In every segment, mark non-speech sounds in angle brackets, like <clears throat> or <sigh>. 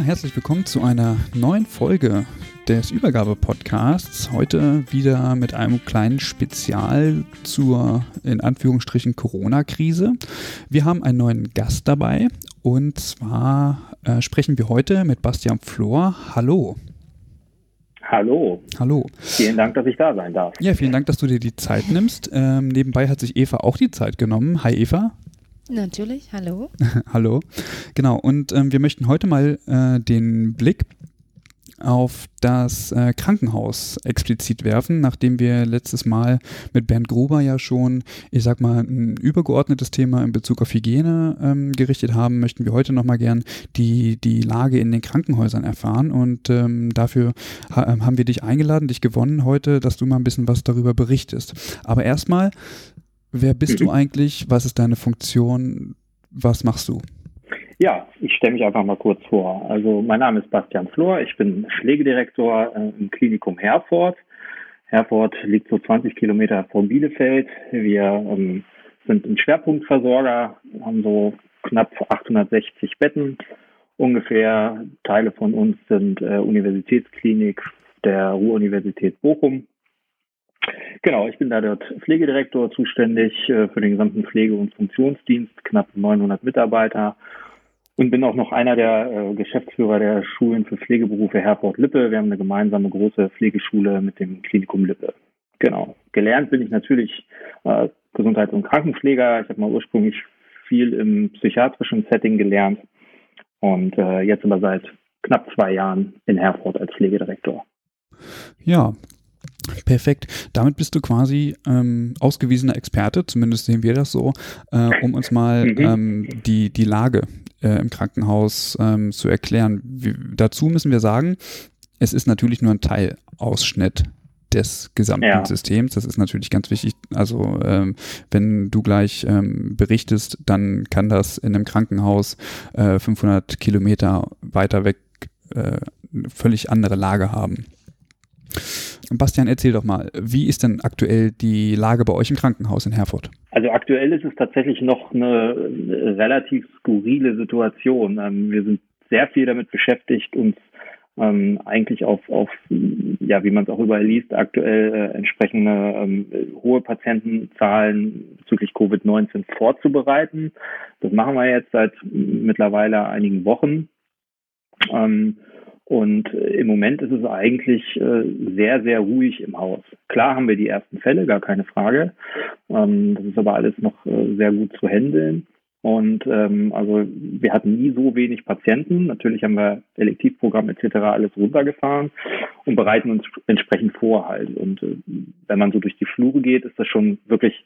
Ja, herzlich willkommen zu einer neuen Folge des Übergabe-Podcasts. Heute wieder mit einem kleinen Spezial zur, in Anführungsstrichen, Corona-Krise. Wir haben einen neuen Gast dabei und zwar äh, sprechen wir heute mit Bastian Flor. Hallo. Hallo. Hallo. Vielen Dank, dass ich da sein darf. Ja, vielen Dank, dass du dir die Zeit nimmst. Ähm, nebenbei hat sich Eva auch die Zeit genommen. Hi Eva. Natürlich, hallo. <laughs> Hallo. Genau, und ähm, wir möchten heute mal äh, den Blick auf das äh, Krankenhaus explizit werfen, nachdem wir letztes Mal mit Bernd Gruber ja schon, ich sag mal, ein übergeordnetes Thema in Bezug auf Hygiene ähm, gerichtet haben, möchten wir heute nochmal gern die, die Lage in den Krankenhäusern erfahren und ähm, dafür ha haben wir dich eingeladen, dich gewonnen heute, dass du mal ein bisschen was darüber berichtest. Aber erstmal, Wer bist mhm. du eigentlich? Was ist deine Funktion? Was machst du? Ja, ich stelle mich einfach mal kurz vor. Also mein Name ist Bastian Flor, ich bin Pflegedirektor äh, im Klinikum Herford. Herford liegt so 20 Kilometer vor Bielefeld. Wir ähm, sind ein Schwerpunktversorger, haben so knapp 860 Betten ungefähr. Teile von uns sind äh, Universitätsklinik der Ruhr-Universität Bochum Genau, ich bin da dort Pflegedirektor zuständig äh, für den gesamten Pflege- und Funktionsdienst, knapp 900 Mitarbeiter und bin auch noch einer der äh, Geschäftsführer der Schulen für Pflegeberufe Herford-Lippe. Wir haben eine gemeinsame große Pflegeschule mit dem Klinikum Lippe. Genau. Gelernt bin ich natürlich äh, Gesundheits- und Krankenpfleger. Ich habe mal ursprünglich viel im psychiatrischen Setting gelernt und äh, jetzt aber seit knapp zwei Jahren in Herford als Pflegedirektor. Ja, Perfekt. Damit bist du quasi ähm, ausgewiesener Experte, zumindest sehen wir das so, äh, um uns mal mhm. ähm, die, die Lage äh, im Krankenhaus ähm, zu erklären. Wie, dazu müssen wir sagen, es ist natürlich nur ein Teilausschnitt des gesamten ja. Systems. Das ist natürlich ganz wichtig. Also ähm, wenn du gleich ähm, berichtest, dann kann das in einem Krankenhaus äh, 500 Kilometer weiter weg äh, völlig andere Lage haben. Bastian, erzähl doch mal, wie ist denn aktuell die Lage bei euch im Krankenhaus in Herford? Also aktuell ist es tatsächlich noch eine relativ skurrile Situation. Ähm, wir sind sehr viel damit beschäftigt, uns ähm, eigentlich auf, auf, ja, wie man es auch überall liest, aktuell äh, entsprechende ähm, hohe Patientenzahlen bezüglich Covid-19 vorzubereiten. Das machen wir jetzt seit mittlerweile einigen Wochen. Ähm, und äh, im Moment ist es eigentlich äh, sehr, sehr ruhig im Haus. Klar haben wir die ersten Fälle, gar keine Frage. Ähm, das ist aber alles noch äh, sehr gut zu handeln. Und ähm, also wir hatten nie so wenig Patienten. Natürlich haben wir Elektivprogramm etc. alles runtergefahren und bereiten uns entsprechend vor halt. Und wenn man so durch die Flure geht, ist das schon wirklich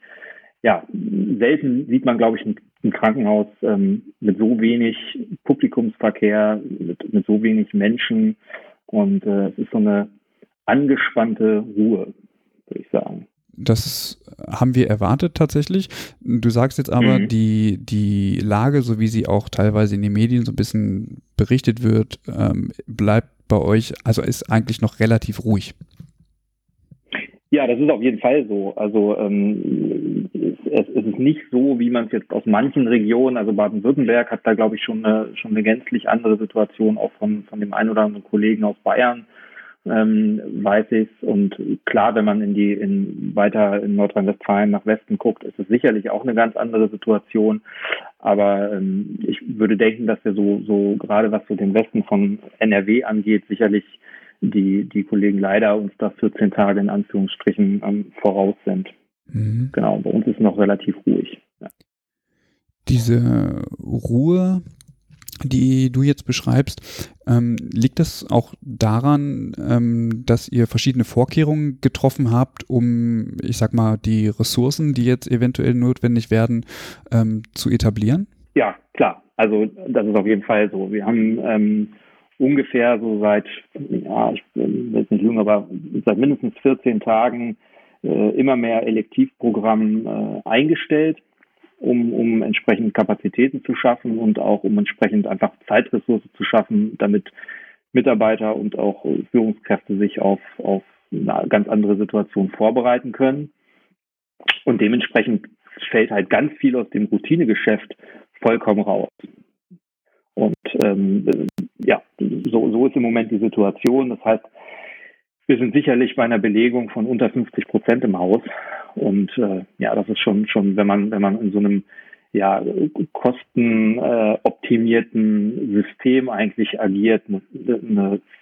ja, selten sieht man, glaube ich, ein, Krankenhaus ähm, mit so wenig Publikumsverkehr, mit, mit so wenig Menschen. Und äh, es ist so eine angespannte Ruhe, würde ich sagen. Das haben wir erwartet tatsächlich. Du sagst jetzt aber, mhm. die, die Lage, so wie sie auch teilweise in den Medien so ein bisschen berichtet wird, ähm, bleibt bei euch, also ist eigentlich noch relativ ruhig. Ja, das ist auf jeden Fall so. Also ähm, es, es ist nicht so, wie man es jetzt aus manchen Regionen, also Baden-Württemberg hat da, glaube ich, schon eine, schon eine gänzlich andere Situation, auch von, von dem einen oder anderen Kollegen aus Bayern. ähm, weiß ich Und klar, wenn man in die in weiter in Nordrhein-Westfalen nach Westen guckt, ist es sicherlich auch eine ganz andere Situation. Aber ähm, ich würde denken, dass wir so so gerade was so den Westen von NRW angeht, sicherlich die die Kollegen leider uns da 14 Tage in Anführungsstrichen ähm, voraus sind. Mhm. Genau, bei uns ist noch relativ ruhig. Ja. Diese Ruhe die du jetzt beschreibst, ähm, liegt das auch daran, ähm, dass ihr verschiedene Vorkehrungen getroffen habt, um, ich sag mal, die Ressourcen, die jetzt eventuell notwendig werden, ähm, zu etablieren? Ja, klar. Also das ist auf jeden Fall so. Wir haben ähm, ungefähr so seit, ja, ich bin jetzt nicht jung, aber seit mindestens 14 Tagen äh, immer mehr Elektivprogramm äh, eingestellt um, um entsprechend Kapazitäten zu schaffen und auch um entsprechend einfach Zeitressourcen zu schaffen, damit Mitarbeiter und auch Führungskräfte sich auf, auf eine ganz andere Situation vorbereiten können. Und dementsprechend fällt halt ganz viel aus dem Routinegeschäft vollkommen raus. Und ähm, ja, so, so ist im Moment die Situation. Das heißt, wir sind sicherlich bei einer Belegung von unter 50 Prozent im Haus. Und äh, ja, das ist schon, schon, wenn man, wenn man in so einem ja, kostenoptimierten äh, System eigentlich agiert, eine,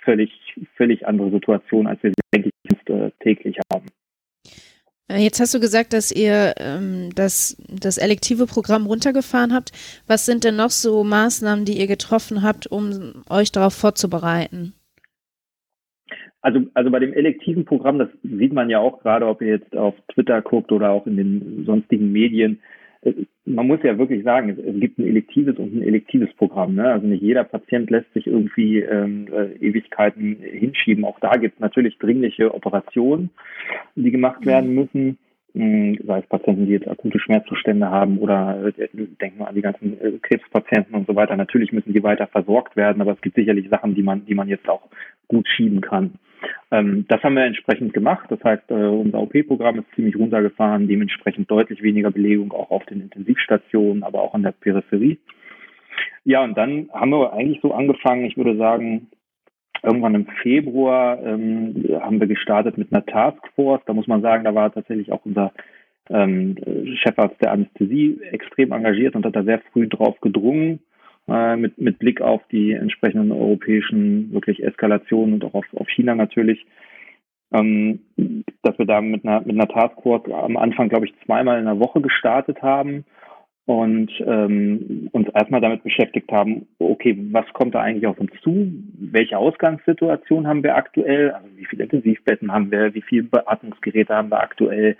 völlig, völlig andere Situation, als wir sie eigentlich äh, täglich haben. Äh, jetzt hast du gesagt, dass ihr ähm, das, das elektive Programm runtergefahren habt. Was sind denn noch so Maßnahmen, die ihr getroffen habt, um euch darauf vorzubereiten? Also, also bei dem elektiven Programm, das sieht man ja auch gerade, ob ihr jetzt auf Twitter guckt oder auch in den sonstigen Medien. Man muss ja wirklich sagen, es, gibt ein elektives und ein elektives Programm. Ne? Also nicht jeder Patient lässt sich irgendwie ähm, äh, Ewigkeiten hinschieben. Auch da gibt es natürlich dringliche Operationen, die gemacht mhm. werden müssen. Hm, sei es Patienten, die jetzt akute Schmerzzustände haben oder äh, denken wir an die ganzen äh, Krebspatienten und so weiter. Natürlich müssen die weiter versorgt werden, aber es gibt sicherlich Sachen, die man, die man jetzt auch gut schieben kann. Ähm, das haben wir entsprechend gemacht. Das heißt, äh, unser OP-Programm ist ziemlich runtergefahren, dementsprechend deutlich weniger Belegung auch auf den Intensivstationen, aber auch an der Peripherie. Ja, und dann haben wir eigentlich so angefangen, ich würde sagen, irgendwann im Februar ähm, haben wir gestartet mit einer Taskforce. Da muss man sagen, da war tatsächlich auch unser ähm, Chefarzt der Anästhesie extrem engagiert und hat da sehr früh drauf gedrungen, äh, mit, mit Blick auf die entsprechenden europäischen wirklich Eskalationen und auch auf, auf China natürlich, ähm, dass wir da mit einer, mit einer Taskforce am Anfang, glaube ich, zweimal in der Woche gestartet haben und ähm, uns erstmal damit beschäftigt haben, okay, was kommt da eigentlich auf uns zu? Welche Ausgangssituation haben wir aktuell? Also wie viele Intensivbetten haben wir? Wie viele Beatmungsgeräte haben wir aktuell?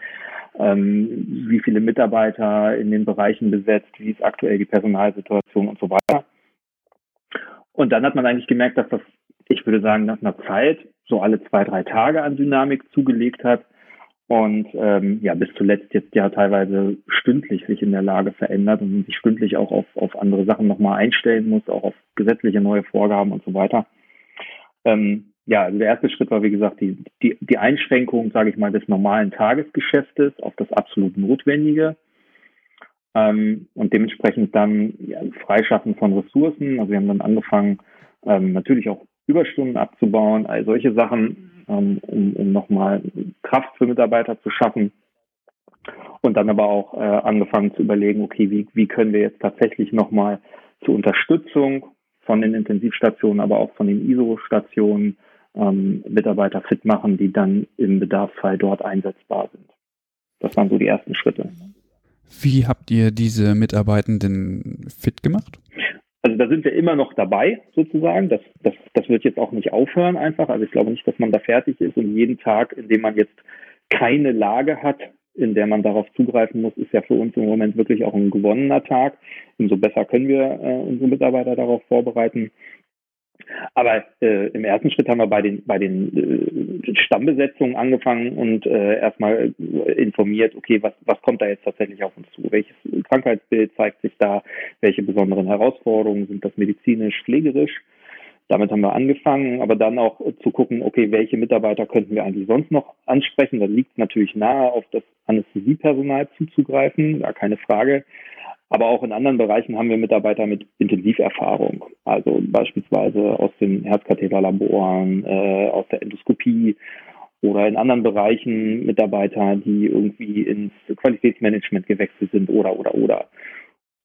ähm, wie viele Mitarbeiter in den Bereichen besetzt, wie ist aktuell die Personalsituation und so weiter. Und dann hat man eigentlich gemerkt, dass das, ich würde sagen, nach einer Zeit so alle zwei, drei Tage an Dynamik zugelegt hat und ähm, ja bis zuletzt jetzt ja teilweise stündlich sich in der Lage verändert und sich stündlich auch auf, auf andere Sachen nochmal einstellen muss, auch auf gesetzliche neue Vorgaben und so weiter. Ähm, ja, also der erste Schritt war, wie gesagt, die, die, die Einschränkung, sage ich mal, des normalen Tagesgeschäftes auf das absolut Notwendige ähm, und dementsprechend dann ja, Freischaffen von Ressourcen. Also wir haben dann angefangen, ähm, natürlich auch Überstunden abzubauen, all solche Sachen, um, um nochmal Kraft für Mitarbeiter zu schaffen. Und dann aber auch äh, angefangen zu überlegen, okay, wie, wie können wir jetzt tatsächlich nochmal zur Unterstützung von den Intensivstationen, aber auch von den ISO-Stationen ähm, Mitarbeiter fit machen, die dann im Bedarfsfall dort einsetzbar sind. Das waren so die ersten Schritte. Wie habt ihr diese Mitarbeitenden fit gemacht? Also da sind wir immer noch dabei, sozusagen. Das, das, das wird jetzt auch nicht aufhören einfach. Also ich glaube nicht, dass man da fertig ist und jeden Tag, in dem man jetzt keine Lage hat, in der man darauf zugreifen muss, ist ja für uns im Moment wirklich auch ein gewonnener Tag. Umso besser können wir äh, unsere Mitarbeiter darauf vorbereiten. Aber äh, im ersten Schritt haben wir bei den bei den äh, Stammbesetzungen angefangen und äh, erstmal informiert, okay, was was kommt da jetzt tatsächlich auf uns zu? Welches Krankheitsbild zeigt sich da? Welche besonderen Herausforderungen sind das medizinisch, pflegerisch? Damit haben wir angefangen, aber dann auch zu gucken, okay, welche Mitarbeiter könnten wir eigentlich sonst noch ansprechen? Da liegt natürlich nahe, auf das Anästhesiepersonal zuzugreifen, gar keine Frage. Aber auch in anderen Bereichen haben wir Mitarbeiter mit Intensiverfahrung, also beispielsweise aus den Herzkatheterlaboren, äh, aus der Endoskopie oder in anderen Bereichen Mitarbeiter, die irgendwie ins Qualitätsmanagement gewechselt sind oder oder oder.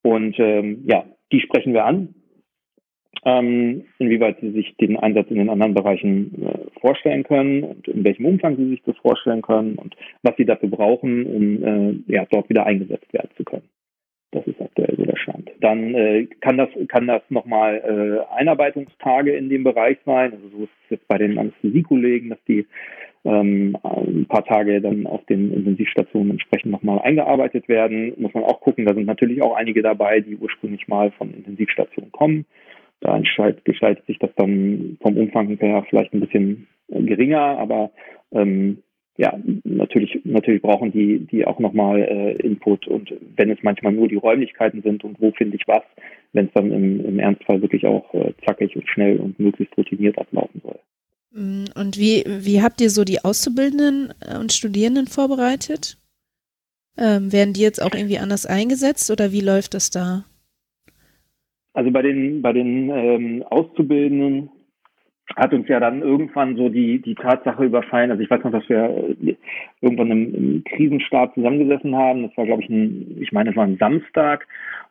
Und ähm, ja, die sprechen wir an, ähm, inwieweit sie sich den Einsatz in den anderen Bereichen äh, vorstellen können und in welchem Umfang sie sich das vorstellen können und was sie dafür brauchen, um äh, ja, dort wieder eingesetzt werden zu können. Das ist aktuell so der Stand. Dann äh, kann das kann das nochmal äh, Einarbeitungstage in dem Bereich sein. Also so ist es jetzt bei den Anästhesiekollegen, dass die ähm, ein paar Tage dann auf den Intensivstationen entsprechend nochmal eingearbeitet werden. Muss man auch gucken, da sind natürlich auch einige dabei, die ursprünglich mal von Intensivstationen kommen. Da gestaltet sich das dann vom Umfang her vielleicht ein bisschen geringer, aber ähm, ja, natürlich, natürlich brauchen die, die auch nochmal äh, Input und wenn es manchmal nur die Räumlichkeiten sind und wo finde ich was, wenn es dann im, im Ernstfall wirklich auch äh, zackig und schnell und möglichst routiniert ablaufen soll. Mm, und wie, wie habt ihr so die Auszubildenden äh, und Studierenden vorbereitet? Ähm, werden die jetzt auch irgendwie anders eingesetzt oder wie läuft das da? Also bei den, bei den ähm, Auszubildenden hat uns ja dann irgendwann so die, die Tatsache überfallen. Also ich weiß noch, dass wir äh, irgendwann im, im Krisenstab zusammengesessen haben. Das war, glaube ich, ein, ich meine, es war ein Samstag.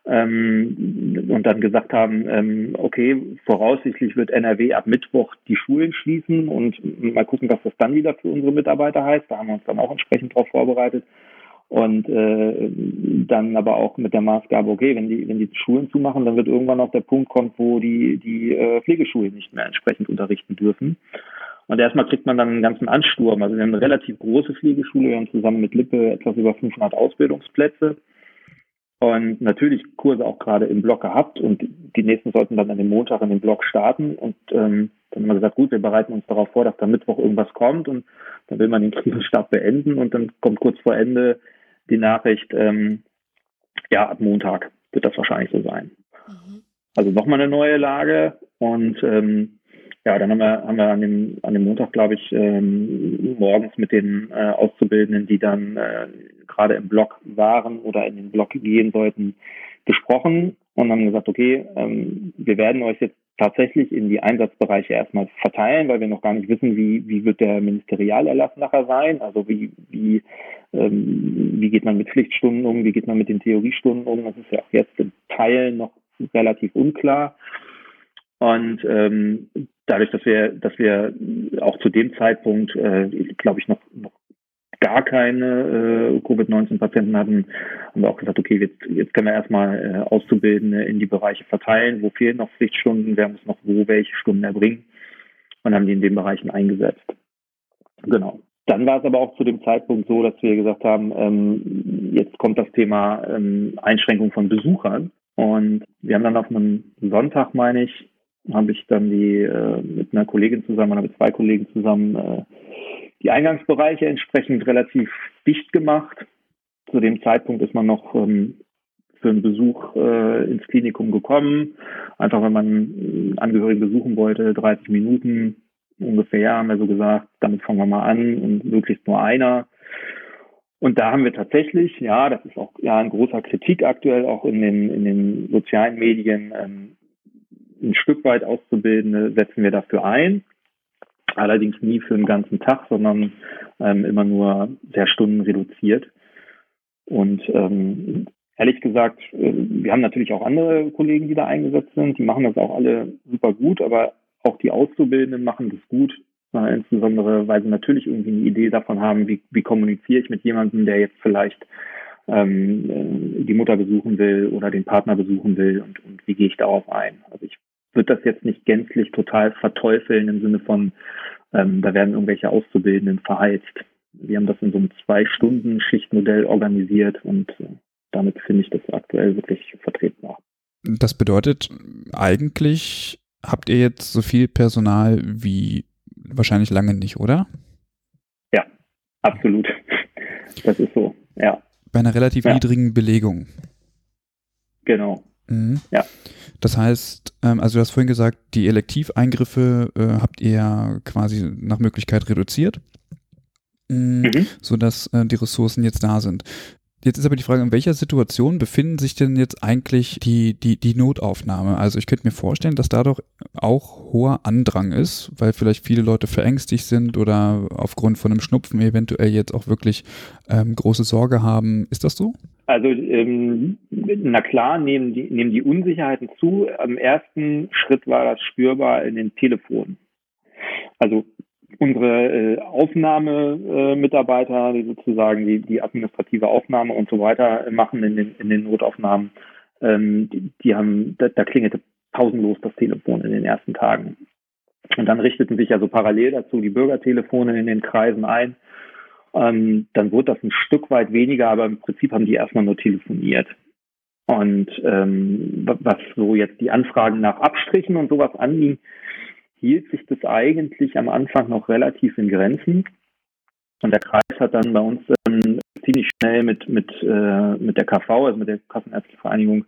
Ähm, und dann gesagt haben, ähm, okay, voraussichtlich wird NRW ab Mittwoch die Schulen schließen und mal gucken, was das dann wieder für unsere Mitarbeiter heißt. Da haben wir uns dann auch entsprechend darauf vorbereitet und äh, dann aber auch mit der Maßgabe, okay, wenn die, wenn die Schulen zumachen, dann wird irgendwann auch der Punkt kommen, wo die, die äh, Pflegeschulen nicht mehr entsprechend unterrichten dürfen. Und erstmal kriegt man dann einen ganzen Ansturm. Also wir haben eine relativ große Pflegeschule, wir haben zusammen mit Lippe etwas über 500 Ausbildungsplätze. Und natürlich Kurse auch gerade im Block gehabt. Und die nächsten sollten dann an dem Montag in den Block starten. Und ähm, dann haben wir gesagt, gut, wir bereiten uns darauf vor, dass da Mittwoch irgendwas kommt. Und dann will man den Krisenstab beenden. Und dann kommt kurz vor Ende die Nachricht, ähm, ja, ab Montag wird das wahrscheinlich so sein. Mhm. Also nochmal eine neue Lage und ähm, ja, dann haben wir, haben wir an dem, an dem Montag, glaube ich, ähm, morgens mit den äh, Auszubildenden, die dann äh, gerade im Block waren oder in den Block gehen sollten, gesprochen und haben gesagt, okay, ähm, wir werden euch jetzt tatsächlich in die Einsatzbereiche erstmal verteilen, weil wir noch gar nicht wissen, wie, wie wird der Ministerialerlass nachher sein, also wie, wie, ähm, wie geht man mit Pflichtstunden um, wie geht man mit den Theoriestunden um, das ist ja auch jetzt in Teilen noch relativ unklar. Und ähm, dadurch, dass wir, dass wir auch zu dem Zeitpunkt, äh, glaube ich, noch, noch gar keine äh, Covid-19-Patienten hatten, haben wir auch gesagt, okay, jetzt, jetzt können wir erstmal äh, Auszubildende in die Bereiche verteilen, wo fehlen noch Pflichtstunden, wer muss noch wo welche Stunden erbringen und haben die in den Bereichen eingesetzt. Genau. Dann war es aber auch zu dem Zeitpunkt so, dass wir gesagt haben, ähm, jetzt kommt das Thema ähm, Einschränkung von Besuchern. Und wir haben dann auf einem Sonntag, meine ich, habe ich dann die äh, mit einer Kollegin zusammen oder mit zwei Kollegen zusammen äh, die Eingangsbereiche entsprechend relativ dicht gemacht. Zu dem Zeitpunkt ist man noch ähm, für einen Besuch äh, ins Klinikum gekommen. Einfach wenn man einen Angehörigen besuchen wollte, 30 Minuten ungefähr, haben wir so gesagt, damit fangen wir mal an und möglichst nur einer. Und da haben wir tatsächlich, ja, das ist auch ja ein großer Kritik aktuell auch in den, in den sozialen Medien, ähm, ein Stück weit Auszubildende setzen wir dafür ein allerdings nie für einen ganzen Tag, sondern ähm, immer nur sehr Stunden reduziert. Und ähm, ehrlich gesagt, äh, wir haben natürlich auch andere Kollegen, die da eingesetzt sind, die machen das auch alle super gut, aber auch die Auszubildenden machen das gut, äh, insbesondere weil sie natürlich irgendwie eine Idee davon haben, wie, wie kommuniziere ich mit jemandem, der jetzt vielleicht ähm, äh, die Mutter besuchen will oder den Partner besuchen will und, und wie gehe ich darauf ein. Also ich würde das jetzt nicht gänzlich total verteufeln im Sinne von, ähm, da werden irgendwelche Auszubildenden verheizt. Wir haben das in so einem Zwei-Stunden-Schichtmodell organisiert und äh, damit finde ich das aktuell wirklich vertretbar. Das bedeutet, eigentlich habt ihr jetzt so viel Personal wie wahrscheinlich lange nicht, oder? Ja, absolut. Das ist so, ja. Bei einer relativ ja. niedrigen Belegung. Genau. Mhm. Ja. Das heißt, ähm, also du hast vorhin gesagt, die Elektiveingriffe äh, habt ihr quasi nach Möglichkeit reduziert, mhm. sodass äh, die Ressourcen jetzt da sind. Jetzt ist aber die Frage, in welcher Situation befinden sich denn jetzt eigentlich die, die, die Notaufnahme? Also ich könnte mir vorstellen, dass da doch auch hoher Andrang ist, weil vielleicht viele Leute verängstigt sind oder aufgrund von einem Schnupfen eventuell jetzt auch wirklich ähm, große Sorge haben. Ist das so? Also ähm, na klar nehmen die, nehmen die Unsicherheiten zu. Am ersten Schritt war das spürbar in den Telefonen. Also unsere äh, Aufnahmemitarbeiter, äh, die sozusagen die, die administrative Aufnahme und so weiter machen in den, in den Notaufnahmen, ähm, die, die haben, da, da klingelte pausenlos das Telefon in den ersten Tagen. Und dann richteten sich ja so parallel dazu die Bürgertelefone in den Kreisen ein. Ähm, dann wurde das ein Stück weit weniger, aber im Prinzip haben die erstmal nur telefoniert. Und ähm, was so jetzt die Anfragen nach Abstrichen und sowas anging, hielt sich das eigentlich am Anfang noch relativ in Grenzen. Und der Kreis hat dann bei uns ähm, ziemlich schnell mit, mit, äh, mit der KV, also mit der Kassenärztlichen Vereinigung,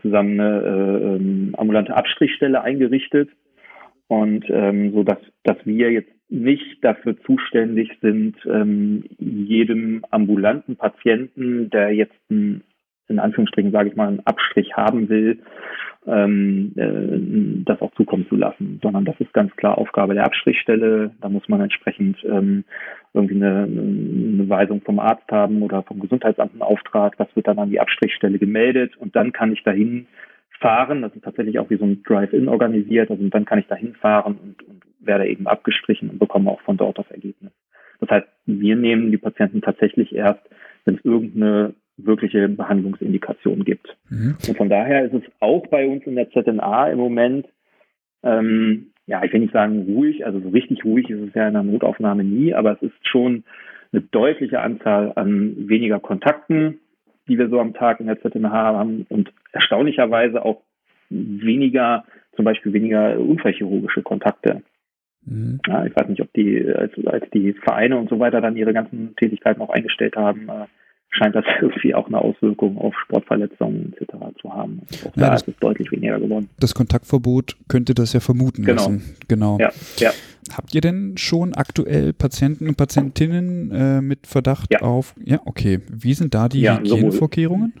zusammen eine äh, ähm, ambulante Abstrichstelle eingerichtet. Und ähm, so dass, dass wir jetzt nicht dafür zuständig sind, ähm, jedem ambulanten Patienten, der jetzt ein in Anführungsstrichen, sage ich mal, einen Abstrich haben will, ähm, äh, das auch zukommen zu lassen, sondern das ist ganz klar Aufgabe der Abstrichstelle. Da muss man entsprechend ähm, irgendwie eine, eine Weisung vom Arzt haben oder vom Gesundheitsamt einen Auftrag. Das wird dann an die Abstrichstelle gemeldet und dann kann ich dahin fahren. Das ist tatsächlich auch wie so ein Drive-In organisiert. Also dann kann ich dahin fahren und, und werde eben abgestrichen und bekomme auch von dort das Ergebnis. Das heißt, wir nehmen die Patienten tatsächlich erst, wenn es irgendeine wirkliche Behandlungsindikationen gibt. Mhm. Und von daher ist es auch bei uns in der ZNA im Moment, ähm, ja, ich will nicht sagen ruhig, also so richtig ruhig ist es ja in der Notaufnahme nie, aber es ist schon eine deutliche Anzahl an weniger Kontakten, die wir so am Tag in der ZNH haben und erstaunlicherweise auch weniger, zum Beispiel weniger unfallchirurgische Kontakte. Mhm. Ja, ich weiß nicht, ob die, als, als die Vereine und so weiter dann ihre ganzen Tätigkeiten auch eingestellt haben, äh, scheint das <laughs> irgendwie auch eine Auswirkung auf Sportverletzungen etc. zu haben. Auch ja, da ist es deutlich weniger geworden. Das Kontaktverbot könnte das ja vermuten genau. lassen. Genau. Ja, ja. Habt ihr denn schon aktuell Patienten und Patientinnen äh, mit Verdacht auf? Ja, okay. Wie sind da die ja, Hygienevorkehrungen?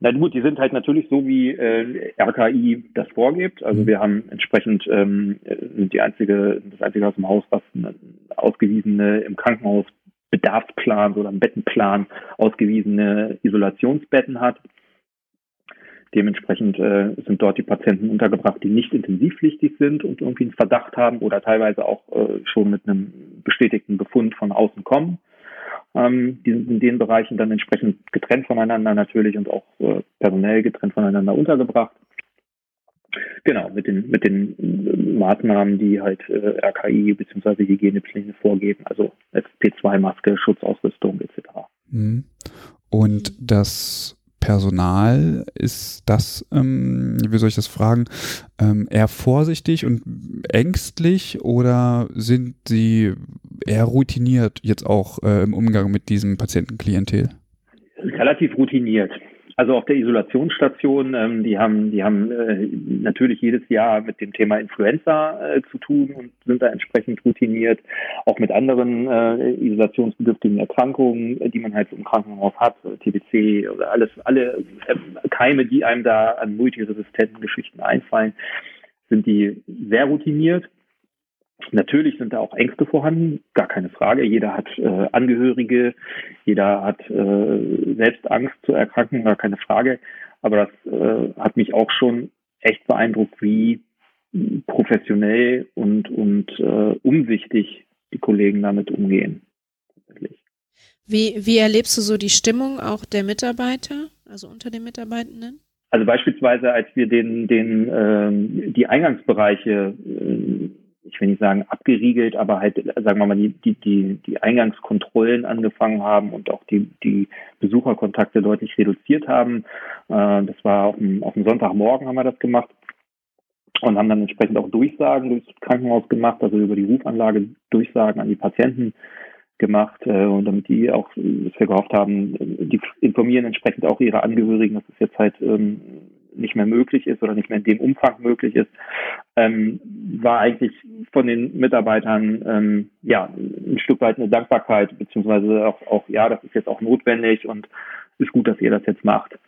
Na gut, die sind halt natürlich so, wie äh, RKI das vorgibt. Also mhm. wir haben entsprechend ähm, die einzige, das einzige aus dem Haus, was eine ausgewiesene im Krankenhaus Bedarfsplan oder Bettenplan ausgewiesene Isolationsbetten hat. Dementsprechend äh, sind dort die Patienten untergebracht, die nicht intensivpflichtig sind und irgendwie einen Verdacht haben oder teilweise auch äh, schon mit einem bestätigten Befund von außen kommen. Ähm, die sind in den Bereichen dann entsprechend getrennt voneinander natürlich und auch äh, personell getrennt voneinander untergebracht. Genau, mit den, mit den Maßnahmen, die halt äh, RKI bzw. Hygienepläne vorgeben, also FP2-Maske, Schutzausrüstung etc. Mhm. Und das Personal, ist das, ähm, wie soll ich das fragen, ähm, eher vorsichtig und ängstlich oder sind sie eher routiniert jetzt auch äh, im Umgang mit diesem Patientenklientel? Relativ routiniert. Also auf der Isolationsstation, ähm, die haben, die haben äh, natürlich jedes Jahr mit dem Thema Influenza äh, zu tun und sind da entsprechend routiniert. Auch mit anderen äh, isolationsbedürftigen Erkrankungen, die man halt im Krankenhaus hat, TBC oder alles, alle äh, Keime, die einem da an multiresistenten Geschichten einfallen, sind die sehr routiniert. Natürlich sind da auch Ängste vorhanden, gar keine Frage. Jeder hat äh, Angehörige, jeder hat äh, selbst Angst zu erkranken, gar keine Frage. Aber das äh, hat mich auch schon echt beeindruckt, wie professionell und, und äh, umsichtig die Kollegen damit umgehen. Wie, wie erlebst du so die Stimmung auch der Mitarbeiter, also unter den Mitarbeitenden? Also beispielsweise, als wir den, den, ähm, die Eingangsbereiche äh, ich will nicht sagen abgeriegelt, aber halt, sagen wir mal, die, die, die, Eingangskontrollen angefangen haben und auch die, die Besucherkontakte deutlich reduziert haben. Äh, das war auf dem, auf dem Sonntagmorgen haben wir das gemacht und haben dann entsprechend auch Durchsagen durchs Krankenhaus gemacht, also über die Rufanlage Durchsagen an die Patienten gemacht äh, und damit die auch, was wir gehofft haben, die informieren entsprechend auch ihre Angehörigen. Das ist jetzt halt ähm, nicht mehr möglich ist oder nicht mehr in dem Umfang möglich ist, ähm, war eigentlich von den Mitarbeitern ähm, ja ein Stück weit eine Dankbarkeit, beziehungsweise auch, auch, ja, das ist jetzt auch notwendig und ist gut, dass ihr das jetzt macht.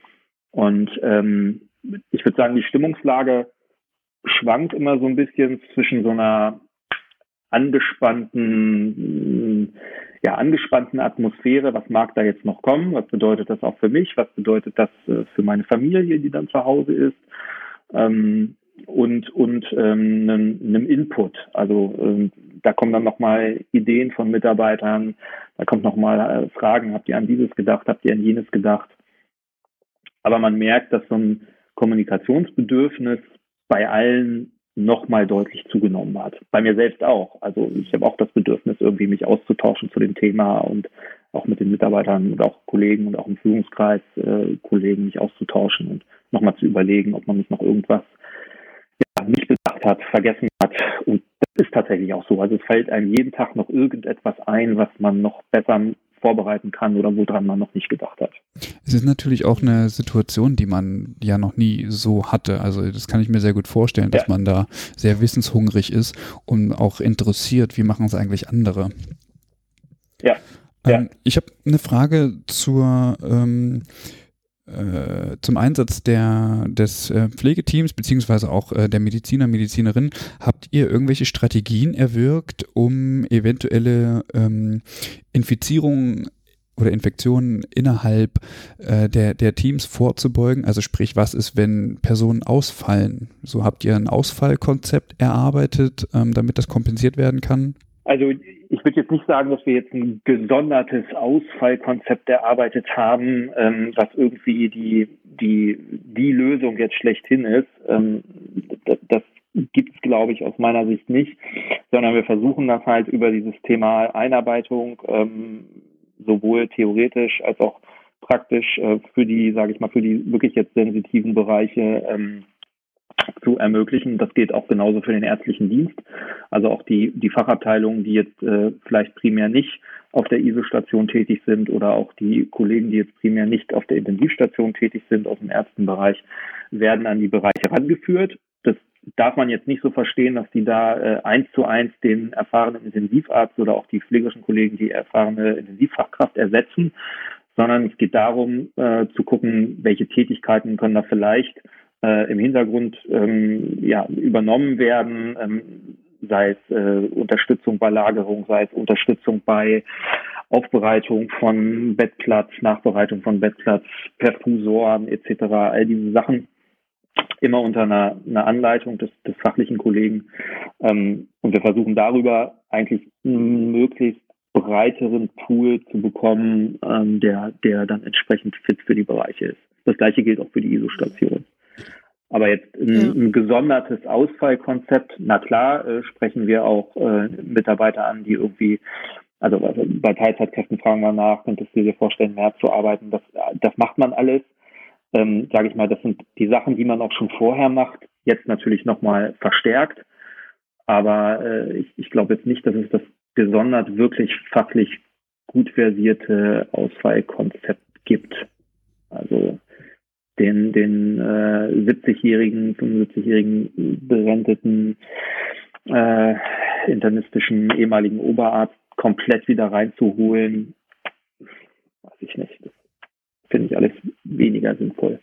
Und ähm, ich würde sagen, die Stimmungslage schwankt immer so ein bisschen zwischen so einer angespannten, ja, angespannten Atmosphäre. Was mag da jetzt noch kommen? Was bedeutet das auch für mich? Was bedeutet das äh, für meine Familie, die dann zu Hause ist? Ähm, und und ähm, einem, Input. Also ähm, da kommen dann nochmal Ideen von Mitarbeitern, da kommt nochmal äh, Fragen, habt ihr an dieses gedacht, habt ihr an jenes gedacht? Aber man merkt, dass so ein Kommunikationsbedürfnis bei allen nochmal deutlich zugenommen hat. Bei mir selbst auch. Also ich habe auch das Bedürfnis, irgendwie mich auszutauschen zu dem Thema und auch mit den Mitarbeitern und auch Kollegen und auch im Führungskreis äh, Kollegen mich auszutauschen und nochmal zu überlegen, ob man nicht noch irgendwas ja, nicht bedacht hat, vergessen hat. Und das ist tatsächlich auch so. Also es fällt einem jeden Tag noch irgendetwas ein, was man noch besser vorbereiten kann oder woran man noch nicht gedacht hat. Es ist natürlich auch eine Situation, die man ja noch nie so hatte. Also das kann ich mir sehr gut vorstellen, dass ja. man da sehr wисsenshungrig ist und auch interessiert, wie machen es eigentlich andere. Ja. Ähm, ja. Ich habe eine Frage zur ähm, äh, zum Einsatz der, des äh, Pflegeteams beziehungsweise auch äh, der Mediziner, Medizinerin, habt ihr irgendwelche Strategien erwirkt, um eventuelle ähm, Infizierungen oder Infektionen innerhalb äh, der, der Teams vorzubeugen? Also sprich, was ist, wenn Personen ausfallen? So habt ihr ein Ausfallkonzept erarbeitet, ähm, damit das kompensiert werden kann? Also ich würde jetzt nicht sagen, dass wir jetzt ein gesondertes Ausfallkonzept erarbeitet haben, ähm, was irgendwie die, die, die Lösung jetzt schlechthin ist. Ähm, das, das gibt es, glaube ich, aus meiner Sicht nicht, sondern wir versuchen das halt über dieses Thema Einarbeitung ähm, sowohl theoretisch als auch praktisch äh, für die, sage ich mal, für die wirklich jetzt sensitiven Bereiche ähm, zu ermöglichen. Das geht auch genauso für den ärztlichen Dienst. Also auch die, die Fachabteilungen, die jetzt äh, vielleicht primär nicht auf der ISO-Station tätig sind oder auch die Kollegen, die jetzt primär nicht auf der Intensivstation tätig sind aus dem Ärztenbereich, werden an die Bereiche rangeführt. Das darf man jetzt nicht so verstehen, dass die da äh, eins zu eins den erfahrenen Intensivarzt oder auch die pflegerischen Kollegen die erfahrene Intensivfachkraft ersetzen, sondern es geht darum äh, zu gucken, welche Tätigkeiten können da vielleicht äh, im Hintergrund ähm, ja, übernommen werden, ähm, sei es äh, Unterstützung bei Lagerung, sei es Unterstützung bei Aufbereitung von Bettplatz, Nachbereitung von Bettplatz, Perfusoren etc., all diese Sachen immer unter einer, einer Anleitung des, des fachlichen Kollegen. Ähm, und wir versuchen darüber eigentlich möglichst breiteren Pool zu bekommen, ähm, der, der dann entsprechend fit für die Bereiche ist. Das gleiche gilt auch für die ISO-Station. Aber jetzt ein, ja. ein gesondertes Ausfallkonzept, na klar, äh, sprechen wir auch äh, Mitarbeiter an, die irgendwie, also, bei Teilzeitkräften fragen wir nach, könntest du dir vorstellen, mehr zu arbeiten? Das, das macht man alles. Ähm, Sage ich mal, das sind die Sachen, die man auch schon vorher macht, jetzt natürlich nochmal verstärkt. Aber äh, ich, ich glaube jetzt nicht, dass es das gesondert wirklich fachlich gut versierte Ausfallkonzept gibt. Den, den äh, 70-jährigen, 75-jährigen berenteten äh, internistischen ehemaligen Oberarzt komplett wieder reinzuholen, weiß ich nicht. Das finde ich alles weniger sinnvoll.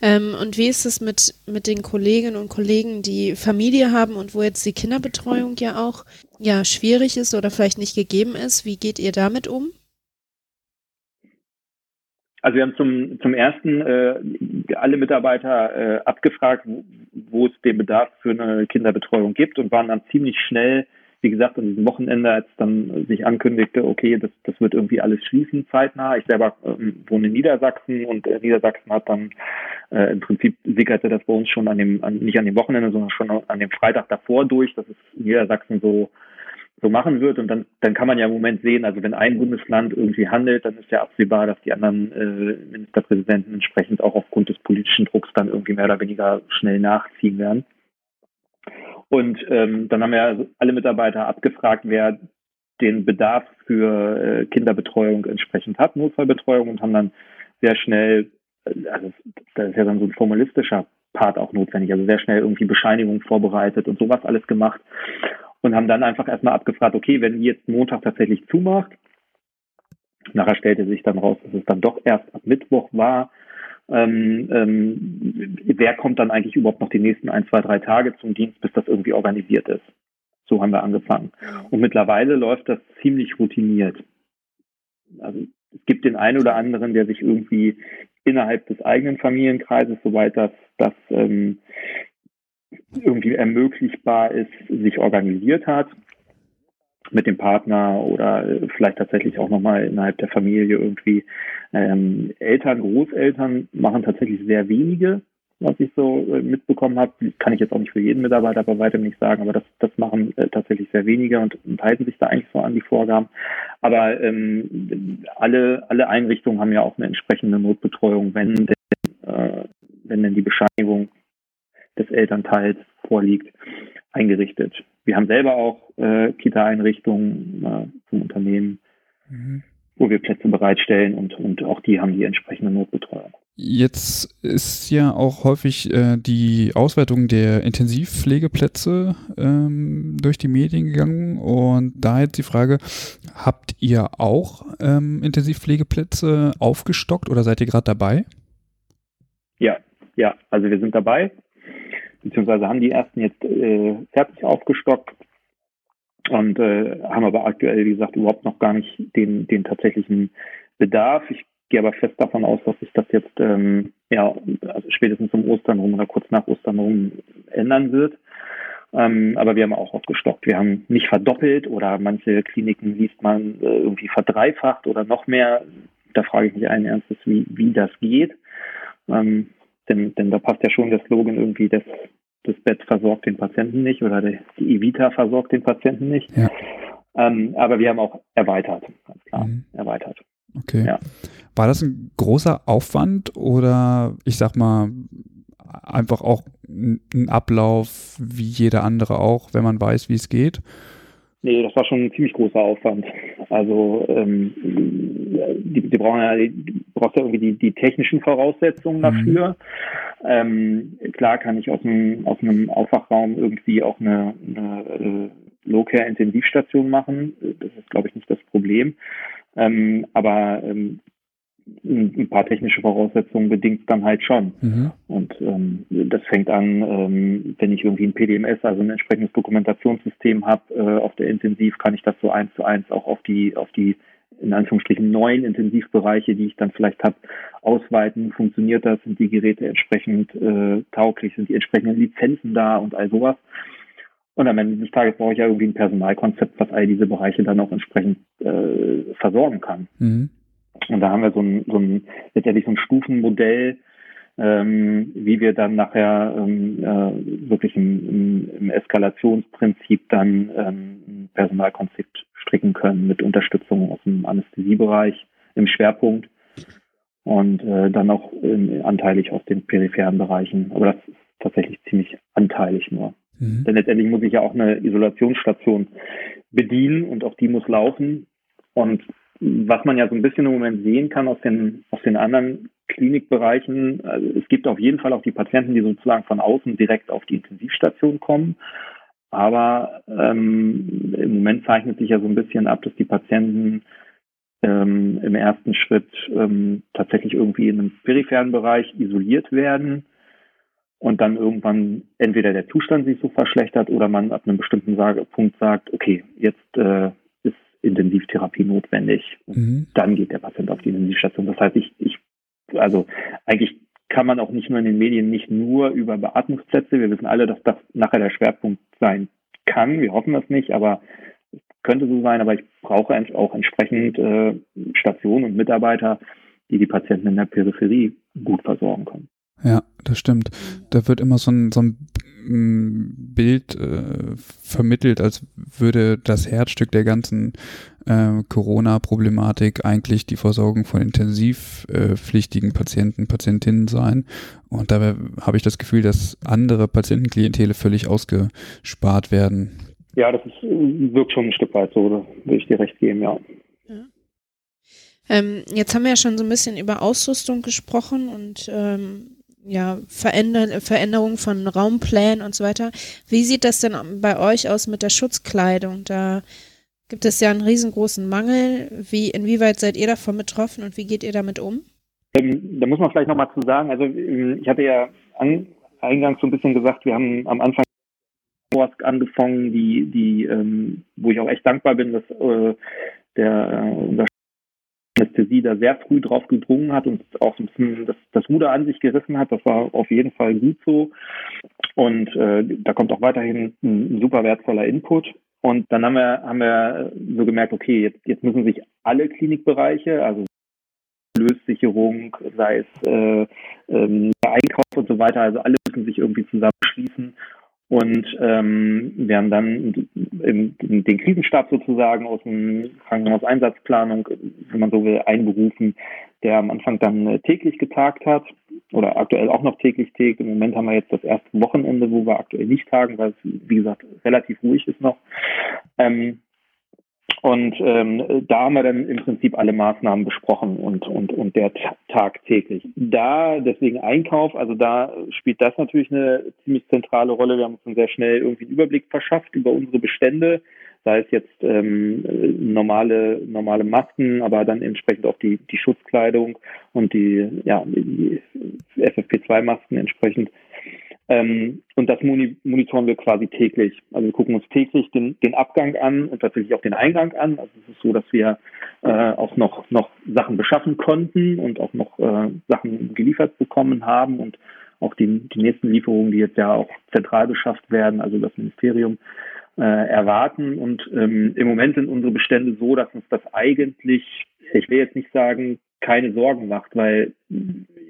Ähm, und wie ist es mit, mit den Kolleginnen und Kollegen, die Familie haben und wo jetzt die Kinderbetreuung ja auch ja schwierig ist oder vielleicht nicht gegeben ist? Wie geht ihr damit um? Also wir haben zum, zum ersten äh, alle Mitarbeiter äh, abgefragt, wo, wo es den Bedarf für eine Kinderbetreuung gibt und waren dann ziemlich schnell, wie gesagt, an diesem Wochenende, als dann sich ankündigte, okay, das, das wird irgendwie alles schließen zeitnah. Ich selber ähm, wohne in Niedersachsen und äh, Niedersachsen hat dann äh, im Prinzip sickerte das bei uns schon an dem, an, nicht an dem Wochenende, sondern schon an dem Freitag davor durch, dass es Niedersachsen so so machen wird. Und dann, dann kann man ja im Moment sehen, also wenn ein Bundesland irgendwie handelt, dann ist ja absehbar, dass die anderen äh, Ministerpräsidenten entsprechend auch aufgrund des politischen Drucks dann irgendwie mehr oder weniger schnell nachziehen werden. Und ähm, dann haben also alle Mitarbeiter abgefragt, wer den Bedarf für äh, Kinderbetreuung entsprechend hat, Notfallbetreuung, und haben dann sehr schnell also da ist ja dann so ein formalistischer Part auch notwendig. Also sehr schnell irgendwie Bescheinigungen vorbereitet und sowas alles gemacht und haben dann einfach erstmal abgefragt, okay, wenn jetzt Montag tatsächlich zumacht, nachher stellte sich dann raus, dass es dann doch erst ab Mittwoch war, ähm, ähm, wer kommt dann eigentlich überhaupt noch die nächsten ein, zwei, drei Tage zum Dienst, bis das irgendwie organisiert ist. So haben wir angefangen. Und mittlerweile läuft das ziemlich routiniert. Also es gibt den einen oder anderen, der sich irgendwie innerhalb des eigenen Familienkreises, soweit das, das ähm, irgendwie ermöglichbar ist, sich organisiert hat mit dem Partner oder äh, vielleicht tatsächlich auch nochmal innerhalb der Familie irgendwie. Ähm, Eltern, Großeltern machen tatsächlich sehr wenige, was ich so äh, mitbekommen habe. Kann ich jetzt auch nicht für jeden Mitarbeiter bei weitem nicht sagen, aber das, das machen äh, tatsächlich sehr wenige und, und, halten sich da eigentlich so an die Vorgaben. Aber ähm, alle, alle Einrichtungen haben ja auch eine entsprechende Notbetreuung, wenn denn, äh, wenn denn die Bescheinigung des Elternteils vorliegt, eingerichtet. Wir haben selber auch äh, Kita-Einrichtungen äh, zum Unternehmen, mhm. wo wir Plätze bereitstellen und, und auch die haben die entsprechende Notbetreuung. Jetzt ist ja auch häufig äh, die Auswertung der Intensivpflegeplätze ähm, durch die Medien gegangen und da jetzt die Frage, habt ihr auch ähm, Intensivpflegeplätze aufgestockt oder seid ihr gerade dabei? Ja, ja, also wir sind dabei beziehungsweise haben die ersten jetzt äh, fertig aufgestockt und äh, haben aber aktuell, wie gesagt, überhaupt noch gar nicht den, den tatsächlichen Bedarf. Ich gehe aber fest davon aus, dass sich das jetzt ähm, ja also spätestens um Ostern rum oder kurz nach Ostern rum ändern wird. Ähm, aber wir haben auch aufgestockt. Wir haben nicht verdoppelt oder manche Kliniken liest man äh, irgendwie verdreifacht oder noch mehr. Da frage ich mich allen Ernstes, wie, wie das geht. Ähm, denn, denn da passt ja schon der Slogan irgendwie, das, das Bett versorgt den Patienten nicht oder die, die Evita versorgt den Patienten nicht. Ja. Ähm, aber wir haben auch erweitert, ganz klar, mhm. erweitert. Okay. Ja. War das ein großer Aufwand oder ich sag mal einfach auch ein Ablauf wie jeder andere auch, wenn man weiß, wie es geht? Nee, das war schon ein ziemlich großer Aufwand. Also ähm, die, die brauchen ja, die braucht ja irgendwie die, die technischen Voraussetzungen mhm. dafür. Mhm. Ähm, klar kann ich aus einem, aus einem Aufwachraum irgendwie auch eine, eine äh, Low-Care-Intensivstation machen. Das ist, glaube ich, nicht das Problem. Ähm, aber ähm, ein paar technische Voraussetzungen bedingt dann halt schon. Mhm. Und ähm, das fängt an, ähm, wenn ich irgendwie ein PDMS, also ein entsprechendes Dokumentationssystem habe, äh, auf der Intensiv kann ich das so eins zu eins auch auf die, auf die in Anführungsstrichen neuen Intensivbereiche, die ich dann vielleicht habe, ausweiten. Funktioniert das? Sind die Geräte entsprechend äh, tauglich? Sind die entsprechenden Lizenzen da und all sowas? Und am Ende des Tages brauche ich ja irgendwie ein Personalkonzept, was all diese Bereiche dann auch entsprechend äh, versorgen kann. Mhm. Und da haben wir so ein, so ein letztendlich so ein Stufenmodell, ähm, wie wir dann nachher ähm, äh, wirklich im, im, Eskalationsprinzip dann ähm, ein Personalkonzept stricken können mit Unterstützung aus dem Anästhesiebereich im Schwerpunkt und äh, dann auch in, anteilig aus den peripheren Bereichen. Aber das ist tatsächlich ziemlich anteilig nur. Mhm. Denn letztendlich muss ich ja auch eine Isolationsstation bedienen und auch die muss laufen. Und was man ja so ein bisschen im Moment sehen kann aus den, aus den anderen Klinikbereichen, also es gibt auf jeden Fall auch die Patienten, die sozusagen von außen direkt auf die Intensivstation kommen. Aber ähm, im Moment zeichnet sich ja so ein bisschen ab, dass die Patienten ähm, im ersten Schritt ähm, tatsächlich irgendwie in einem peripheren Bereich isoliert werden und dann irgendwann entweder der Zustand sich so verschlechtert oder man ab einem bestimmten Punkt sagt, okay, jetzt äh, Intensivtherapie notwendig. Mhm. Dann geht der Patient auf die Intensivstation. Das heißt, ich, ich, also eigentlich kann man auch nicht nur in den Medien nicht nur über Beatmungsplätze. Wir wissen alle, dass das nachher der Schwerpunkt sein kann. Wir hoffen das nicht, aber es könnte so sein. Aber ich brauche auch entsprechend äh, Stationen und Mitarbeiter, die die Patienten in der Peripherie gut versorgen können. Ja, das stimmt. Da wird immer so ein, so ein Bild äh, vermittelt, als würde das Herzstück der ganzen äh, Corona-Problematik eigentlich die Versorgung von intensivpflichtigen äh, Patienten, Patientinnen sein. Und dabei habe ich das Gefühl, dass andere Patientenklientele völlig ausgespart werden. Ja, das ist, wirkt schon ein Stück weit so, da will ich dir recht geben, ja. Ähm, jetzt haben wir ja schon so ein bisschen über Ausrüstung gesprochen und ähm, ja, Veränder Veränderung von Raumplänen und so weiter. Wie sieht das denn bei euch aus mit der Schutzkleidung? Da gibt es ja einen riesengroßen Mangel. Wie, inwieweit seid ihr davon betroffen und wie geht ihr damit um? Ähm, da muss man vielleicht nochmal zu sagen, also ähm, ich hatte ja an, eingangs so ein bisschen gesagt, wir haben am Anfang angefangen, die, die, ähm, wo ich auch echt dankbar bin, dass äh, der äh, unser Anästhesie da sehr früh drauf gedrungen hat und auch ein bisschen das, das Ruder an sich gerissen hat. Das war auf jeden Fall gut so. Und äh, da kommt auch weiterhin ein super wertvoller Input. Und dann haben wir, haben wir so gemerkt, okay, jetzt, jetzt müssen sich alle Klinikbereiche, also Lössicherung, sei es äh, ähm, Einkauf und so weiter, also alle müssen sich irgendwie zusammenschließen und ähm, wir haben dann im, den Krisenstab sozusagen aus dem Krankenhauseinsatzplanung, wenn man so will, einberufen, der am Anfang dann äh, täglich getagt hat oder aktuell auch noch täglich tägt. Im Moment haben wir jetzt das erste Wochenende, wo wir aktuell nicht tagen, weil es, wie gesagt, relativ ruhig ist noch. Ähm, und ähm, da haben wir dann im Prinzip alle Maßnahmen besprochen und, und, und der tagtäglich. Da, deswegen Einkauf, also da spielt das natürlich eine ziemlich zentrale Rolle. Wir haben uns dann sehr schnell irgendwie einen Überblick verschafft über unsere Bestände, sei es jetzt ähm, normale, normale Masken, aber dann entsprechend auch die, die Schutzkleidung und die, ja, die FFP2-Masken entsprechend. Ähm, und das monitoren wir quasi täglich. Also wir gucken uns täglich den, den Abgang an und tatsächlich auch den Eingang an. Also es ist so, dass wir äh, auch noch, noch Sachen beschaffen konnten und auch noch äh, Sachen geliefert bekommen haben und auch die, die nächsten Lieferungen, die jetzt ja auch zentral beschafft werden, also das Ministerium, äh, erwarten. Und ähm, im Moment sind unsere Bestände so, dass uns das eigentlich, ich will jetzt nicht sagen, keine Sorgen macht, weil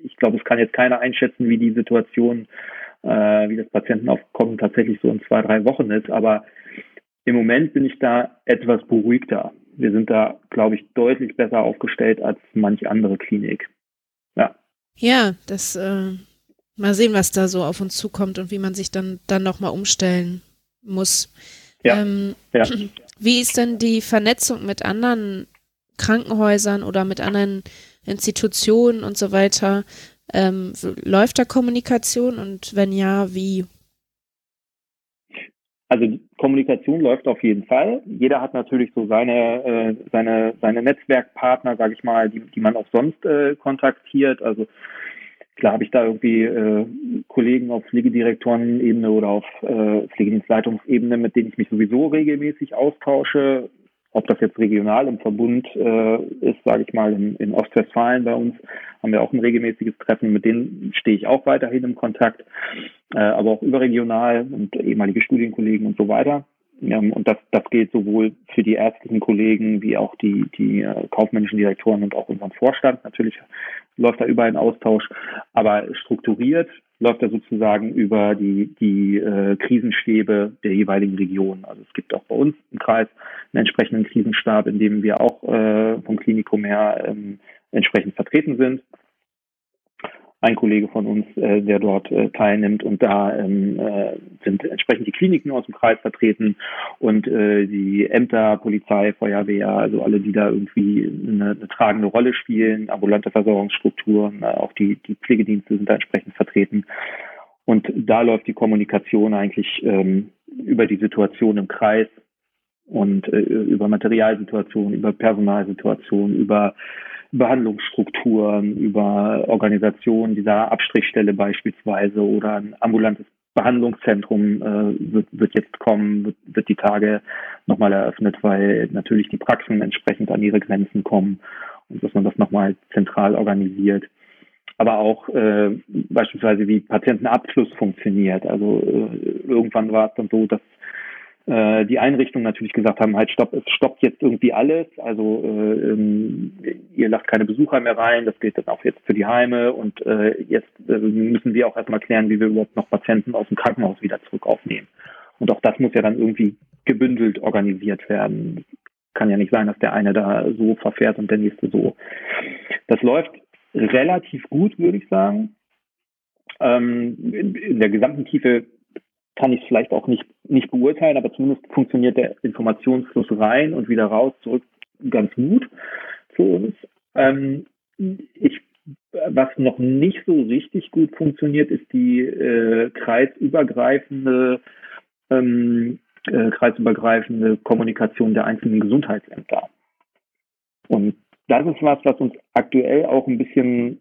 ich glaube, es kann jetzt keiner einschätzen, wie die Situation wie das Patientenaufkommen tatsächlich so in zwei, drei Wochen ist. Aber im Moment bin ich da etwas beruhigter. Wir sind da, glaube ich, deutlich besser aufgestellt als manch andere Klinik. Ja. Ja, das äh, mal sehen, was da so auf uns zukommt und wie man sich dann dann noch mal umstellen muss. Ja. Ähm, ja. <clears throat> Wie ist denn die Vernetzung mit anderen Krankenhäusern oder mit anderen Institutionen und so weiter? Ähm, läuft da Kommunikation und wenn ja, wie? Also Kommunikation läuft auf jeden Fall. Jeder hat natürlich so seine äh, seine seine Netzwerkpartner, sage ich mal, die die man auch sonst äh, kontaktiert. Also klar habe ich da irgendwie äh, Kollegen auf Pflegedirektorenebene oder auf äh, Pflegedienstleitungsebene, mit denen ich mich sowieso regelmäßig austausche. Ob das jetzt regional im Verbund äh, ist, sage ich mal, in, in Ostwestfalen bei uns, haben wir auch ein regelmäßiges Treffen. Mit denen stehe ich auch weiterhin im Kontakt, äh, aber auch überregional und ehemalige Studienkollegen und so weiter. Ähm, und das, das gilt sowohl für die ärztlichen Kollegen wie auch die, die äh, kaufmännischen Direktoren und auch unseren Vorstand. Natürlich läuft da überall ein Austausch, aber strukturiert läuft er sozusagen über die, die äh, Krisenstäbe der jeweiligen Region. Also es gibt auch bei uns im Kreis einen entsprechenden Krisenstab, in dem wir auch äh, vom Klinikum her ähm, entsprechend vertreten sind ein Kollege von uns, äh, der dort äh, teilnimmt. Und da ähm, äh, sind entsprechend die Kliniken aus dem Kreis vertreten und äh, die Ämter, Polizei, Feuerwehr, also alle, die da irgendwie eine, eine tragende Rolle spielen, ambulante Versorgungsstrukturen, äh, auch die, die Pflegedienste sind da entsprechend vertreten. Und da läuft die Kommunikation eigentlich ähm, über die Situation im Kreis und äh, über Materialsituationen, über Personalsituationen, über Behandlungsstrukturen, über Organisation dieser Abstrichstelle beispielsweise oder ein ambulantes Behandlungszentrum äh, wird, wird jetzt kommen, wird, wird die Tage nochmal eröffnet, weil natürlich die Praxen entsprechend an ihre Grenzen kommen und dass man das nochmal zentral organisiert. Aber auch äh, beispielsweise wie Patientenabschluss funktioniert. Also äh, irgendwann war es dann so, dass äh, die Einrichtungen natürlich gesagt haben, halt stopp, es stoppt jetzt irgendwie alles. Also äh, ähm, ihr lasst keine Besucher mehr rein, das gilt dann auch jetzt für die Heime und äh, jetzt äh, müssen wir auch erstmal klären, wie wir überhaupt noch Patienten aus dem Krankenhaus wieder zurück aufnehmen. Und auch das muss ja dann irgendwie gebündelt organisiert werden. Kann ja nicht sein, dass der eine da so verfährt und der nächste so. Das läuft relativ gut, würde ich sagen. Ähm, in der gesamten Tiefe kann ich vielleicht auch nicht, nicht beurteilen, aber zumindest funktioniert der Informationsfluss rein und wieder raus, zurück ganz gut für uns. Ähm, ich, was noch nicht so richtig gut funktioniert, ist die äh, kreisübergreifende ähm, äh, kreisübergreifende Kommunikation der einzelnen Gesundheitsämter. Und das ist was, was uns aktuell auch ein bisschen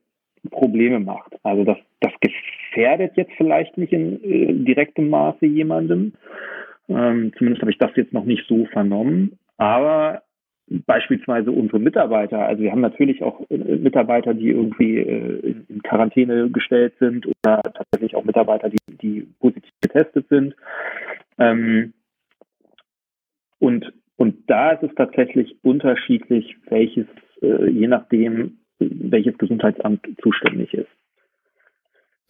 Probleme macht. Also das, das gefährdet jetzt vielleicht nicht in äh, direktem Maße jemandem. Ähm, zumindest habe ich das jetzt noch nicht so vernommen. Aber beispielsweise unsere Mitarbeiter, also wir haben natürlich auch äh, Mitarbeiter, die irgendwie äh, in, Quarantäne gestellt sind oder tatsächlich auch Mitarbeiter, die, die positiv getestet sind. Ähm, und, und da ist es tatsächlich unterschiedlich, welches, äh, je nachdem, welches Gesundheitsamt zuständig ist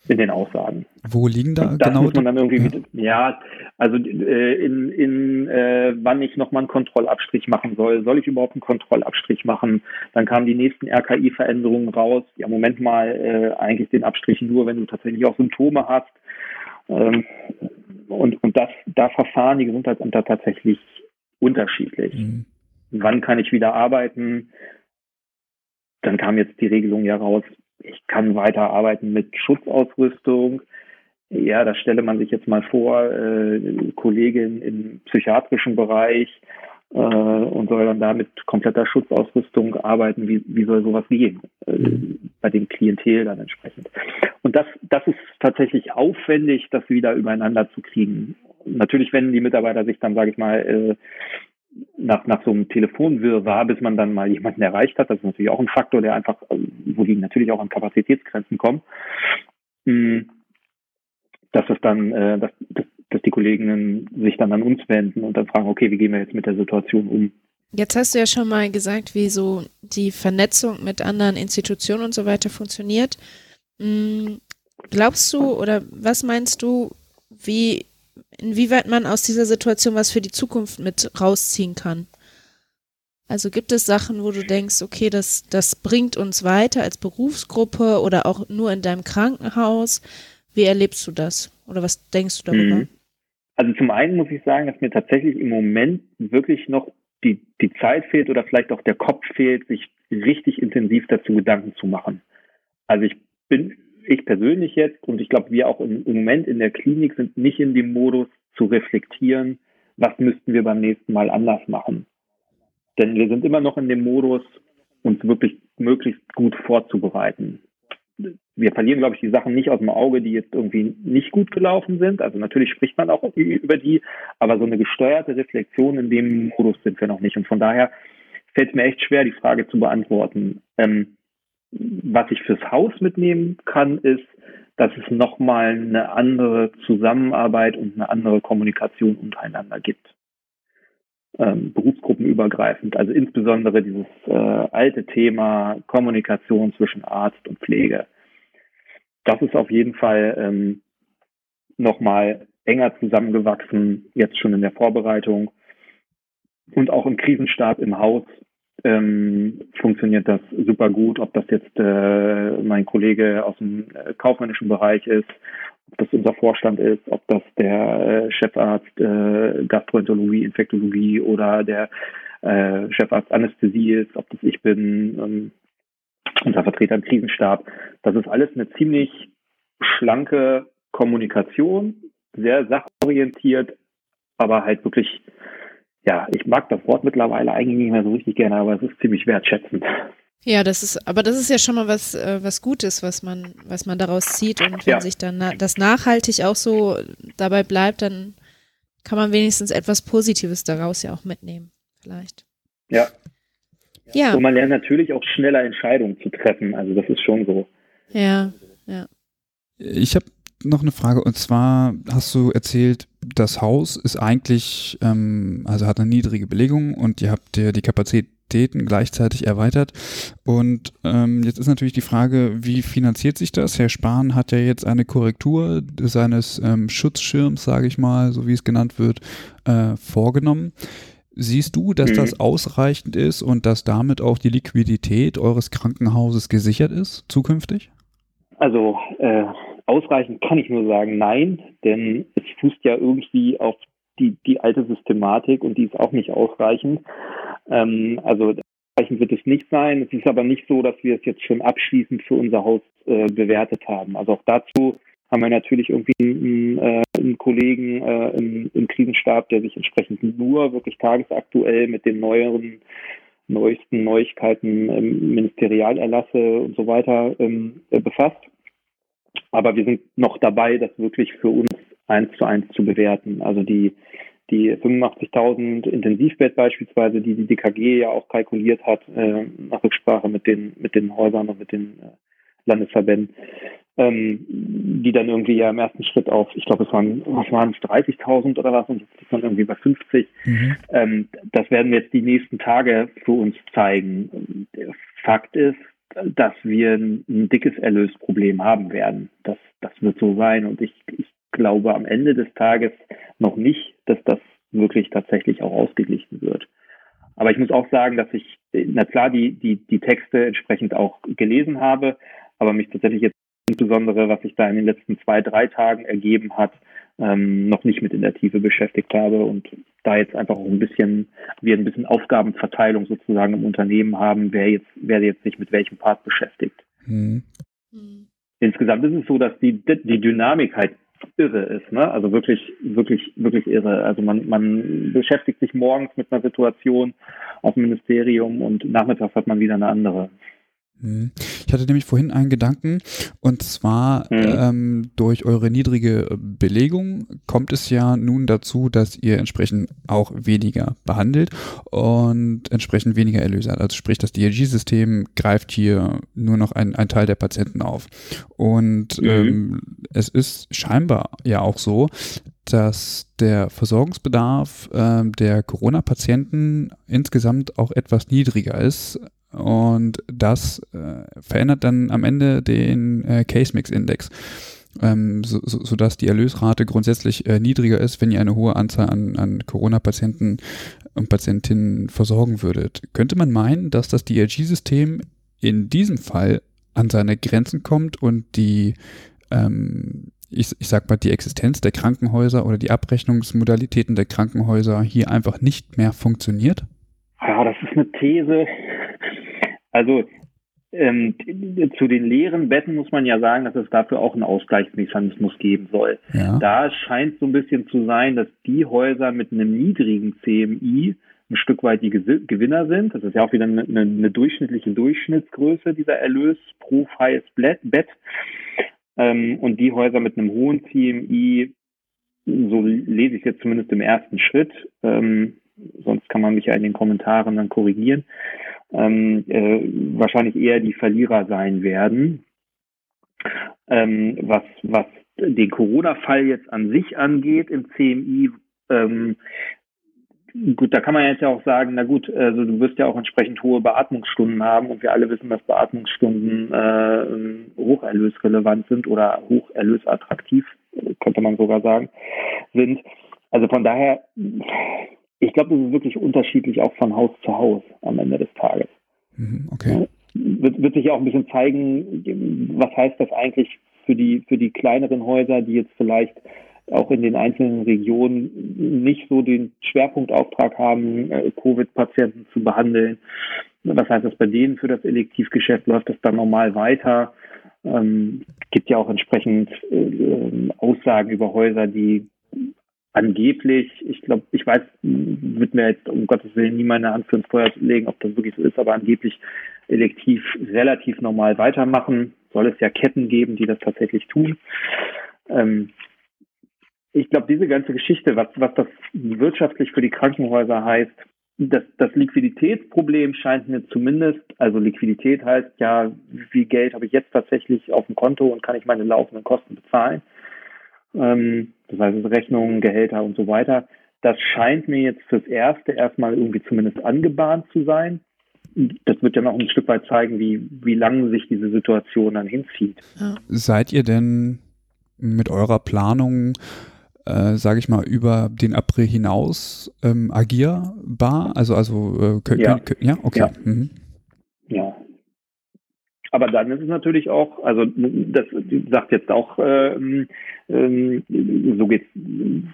in den Aussagen. Wo liegen da das genau? Muss man dann irgendwie ja, mit, ja also äh, in, in äh, wann ich nochmal einen Kontrollabstrich machen soll. Soll ich überhaupt einen Kontrollabstrich machen? Dann kamen die nächsten RKI-Veränderungen raus. Ja, Moment mal, äh, eigentlich den Abstrich nur, wenn du tatsächlich auch Symptome hast. Ähm, und und das, da verfahren die Gesundheitsämter tatsächlich unterschiedlich. Mhm. Wann kann ich wieder arbeiten? Dann kam jetzt die Regelung ja raus, ich kann weiter arbeiten mit Schutzausrüstung. Ja, da stelle man sich jetzt mal vor, äh, Kollegin im psychiatrischen Bereich äh, und soll dann da mit kompletter Schutzausrüstung arbeiten. Wie, wie soll sowas gehen? Äh, bei dem Klientel dann entsprechend. Und das, das ist tatsächlich aufwendig, das wieder übereinander zu kriegen. Natürlich wenden die Mitarbeiter sich dann, sage ich mal, äh, nach, nach so einem Telefonwirrwarr, bis man dann mal jemanden erreicht hat. Das ist natürlich auch ein Faktor, der einfach, wo die natürlich auch an Kapazitätsgrenzen kommen. Hm, dass es dann, äh, dass, dass, die Kolleginnen sich dann an uns wenden und dann fragen, okay, wie gehen wir jetzt mit der Situation um? Jetzt hast du ja schon mal gesagt, wie so die Vernetzung mit anderen Institutionen und so weiter funktioniert. Hm, glaubst du oder was meinst du, wie inwieweit man aus dieser Situation was für die Zukunft mit rausziehen kann. Also gibt es Sachen, wo du denkst, okay, das, das bringt uns weiter als Berufsgruppe oder auch nur in deinem Krankenhaus? Wie erlebst du das? Oder was denkst du darüber? Mhm. Also zum einen muss ich sagen, dass mir tatsächlich im Moment wirklich noch die, die Zeit fehlt oder vielleicht auch der Kopf fehlt, sich richtig intensiv dazu Gedanken zu machen. Also ich bin ich persönlich jetzt und ich glaube, wir auch im, Moment in der Klinik sind nicht in dem Modus zu reflektieren, was müssten wir beim nächsten Mal anders machen. Denn wir sind immer noch in dem Modus, uns wirklich möglichst gut vorzubereiten. Wir verlieren, glaube ich, die Sachen nicht aus dem Auge, die jetzt irgendwie nicht gut gelaufen sind. Also natürlich spricht man auch über die, aber so eine gesteuerte Reflexion in dem Modus sind wir noch nicht. Und von daher fällt es mir echt schwer, die Frage zu beantworten. Ähm, was ich fürs Haus mitnehmen kann, ist, dass es nochmal eine andere Zusammenarbeit und eine andere Kommunikation untereinander gibt. Ähm, berufsgruppenübergreifend, also insbesondere dieses äh, alte Thema Kommunikation zwischen Arzt und Pflege. Das ist auf jeden Fall ähm, nochmal enger zusammengewachsen, jetzt schon in der Vorbereitung und auch im Krisenstab im Haus ähm, funktioniert das super gut, ob das jetzt äh, mein Kollege aus dem äh, kaufmännischen Bereich ist, ob das unser Vorstand ist, ob das der äh, Chefarzt äh, Gastroenterologie, Infektologie oder der äh, Chefarzt Anästhesie ist, ob das ich bin, ähm, unser Vertreter im Krisenstab. Das ist alles eine ziemlich schlanke Kommunikation, sehr sachorientiert, aber halt wirklich ja, ich mag das Wort mittlerweile eigentlich nicht mehr so richtig gerne, aber es ist ziemlich wertschätzend. Ja, das ist, aber das ist ja schon mal was, äh, was Gutes, was man, was man daraus zieht. Und wenn ja. sich dann das nachhaltig auch so dabei bleibt, dann kann man wenigstens etwas Positives daraus ja auch mitnehmen, vielleicht. Ja. Ja. Und man lernt natürlich auch schneller Entscheidungen zu treffen. Also das ist schon so. Ja, ja. Ich habe noch eine Frage und zwar hast du erzählt, das Haus ist eigentlich, ähm, also hat eine niedrige Belegung und ihr habt ja die Kapazitäten gleichzeitig erweitert. Und ähm, jetzt ist natürlich die Frage, wie finanziert sich das? Herr Spahn hat ja jetzt eine Korrektur seines ähm, Schutzschirms, sage ich mal, so wie es genannt wird, äh, vorgenommen. Siehst du, dass mhm. das ausreichend ist und dass damit auch die Liquidität eures Krankenhauses gesichert ist zukünftig? Also äh, ausreichend kann ich nur sagen, nein, denn es fußt ja irgendwie auf die, die alte Systematik und die ist auch nicht ausreichend. Ähm, also wird es nicht sein. Es ist aber nicht so, dass wir es jetzt schon abschließend für unser Haus äh, bewertet haben. Also auch dazu haben wir natürlich irgendwie einen, äh, einen Kollegen äh, im, im Krisenstab, der sich entsprechend nur wirklich tagesaktuell mit den neueren, neuesten Neuigkeiten, ähm, Ministerialerlasse und so weiter ähm, äh, befasst. Aber wir sind noch dabei, das wirklich für uns eins zu eins zu bewerten. Also die die 85.000 Intensivbett beispielsweise, die die DKG ja auch kalkuliert hat, äh, nach Rücksprache mit den, mit den Häusern und mit den äh, Landesverbänden, ähm, die dann irgendwie ja im ersten Schritt auf, ich glaube, es waren, was waren es, 30.000 oder was, und jetzt ist man irgendwie bei 50. Mhm. Ähm, das werden wir jetzt die nächsten Tage für uns zeigen. Fakt ist, dass wir ein, ein dickes Erlösproblem haben werden. Das, das wird so sein und ich, ich glaube am Ende des Tages noch nicht, dass das wirklich tatsächlich auch ausgeglichen wird. Aber ich muss auch sagen, dass ich, na klar, die, die, die Texte entsprechend auch gelesen habe, aber mich tatsächlich jetzt insbesondere, was sich da in den letzten zwei, drei Tagen ergeben hat, ähm, noch nicht mit in der Tiefe beschäftigt habe und da jetzt einfach auch ein bisschen, wir ein bisschen Aufgabenverteilung sozusagen im Unternehmen haben, wer jetzt, wer jetzt sich mit welchem Part beschäftigt. Mhm. Insgesamt ist es so, dass die, die Dynamik halt irre ist, ne? Also wirklich, wirklich, wirklich irre. Also man, man beschäftigt sich morgens mit einer Situation auf dem Ministerium und nachmittags hat man wieder eine andere. Mhm. Ich hatte nämlich vorhin einen Gedanken und zwar mhm. ähm, durch eure niedrige Belegung kommt es ja nun dazu, dass ihr entsprechend auch weniger behandelt und entsprechend weniger Erlöse hat. Also sprich, das DRG-System greift hier nur noch einen Teil der Patienten auf. Und mhm. ähm, es ist scheinbar ja auch so, dass der Versorgungsbedarf äh, der Corona-Patienten insgesamt auch etwas niedriger ist und das äh, verändert dann am Ende den äh, Case-Mix-Index, ähm, so, so, sodass die Erlösrate grundsätzlich äh, niedriger ist, wenn ihr eine hohe Anzahl an, an Corona-Patienten und Patientinnen versorgen würdet. Könnte man meinen, dass das DRG-System in diesem Fall an seine Grenzen kommt und die ähm, ich, ich sag mal, die Existenz der Krankenhäuser oder die Abrechnungsmodalitäten der Krankenhäuser hier einfach nicht mehr funktioniert? Ja, das ist eine These, also ähm, zu den leeren Betten muss man ja sagen, dass es dafür auch einen Ausgleichsmechanismus geben soll. Ja. Da scheint so ein bisschen zu sein, dass die Häuser mit einem niedrigen CMI ein Stück weit die Gewinner sind. Das ist ja auch wieder eine, eine durchschnittliche Durchschnittsgröße dieser Erlös pro freies Bett. Ähm, und die Häuser mit einem hohen CMI, so lese ich es jetzt zumindest im ersten Schritt, ähm, sonst kann man mich ja in den Kommentaren dann korrigieren, ähm, äh, wahrscheinlich eher die Verlierer sein werden. Ähm, was, was den Corona-Fall jetzt an sich angeht im CMI, ähm, gut, da kann man jetzt ja auch sagen, na gut, also du wirst ja auch entsprechend hohe Beatmungsstunden haben und wir alle wissen, dass Beatmungsstunden äh, hocherlösrelevant sind oder hocherlösattraktiv, könnte man sogar sagen, sind. Also von daher ich glaube, das ist wirklich unterschiedlich auch von Haus zu Haus am Ende des Tages. Mhm, okay. Wird, wird sich auch ein bisschen zeigen, was heißt das eigentlich für die, für die kleineren Häuser, die jetzt vielleicht auch in den einzelnen Regionen nicht so den Schwerpunktauftrag haben, äh, Covid-Patienten zu behandeln. Was heißt das bei denen für das Elektivgeschäft? Läuft das dann normal weiter? Ähm, gibt ja auch entsprechend äh, äh Aussagen über Häuser, die angeblich, ich glaube, ich weiß, wird mir jetzt um Gottes Willen nie meine Hand für ins Feuer legen, ob das wirklich so ist, aber angeblich elektiv relativ normal weitermachen. Soll es ja Ketten geben, die das tatsächlich tun. Ähm, ich glaube, diese ganze Geschichte, was, was das wirtschaftlich für die Krankenhäuser heißt, das, das Liquiditätsproblem scheint mir zumindest, also Liquidität heißt ja, wie viel Geld habe ich jetzt tatsächlich auf dem Konto und kann ich meine laufenden Kosten bezahlen ähm, das heißt Rechnungen, Gehälter und so weiter. Das scheint mir jetzt fürs Erste erstmal irgendwie zumindest angebahnt zu sein. Das wird ja noch ein Stück weit zeigen, wie, wie lange sich diese Situation dann hinzieht. Ja. Seid ihr denn mit eurer Planung, äh, sage ich mal, über den April hinaus ähm, agierbar? Also, also äh, könnt, ja. Könnt, ja, okay. Ja. Mhm. ja. Aber dann ist es natürlich auch, also das sagt jetzt auch, ähm, ähm, so geht es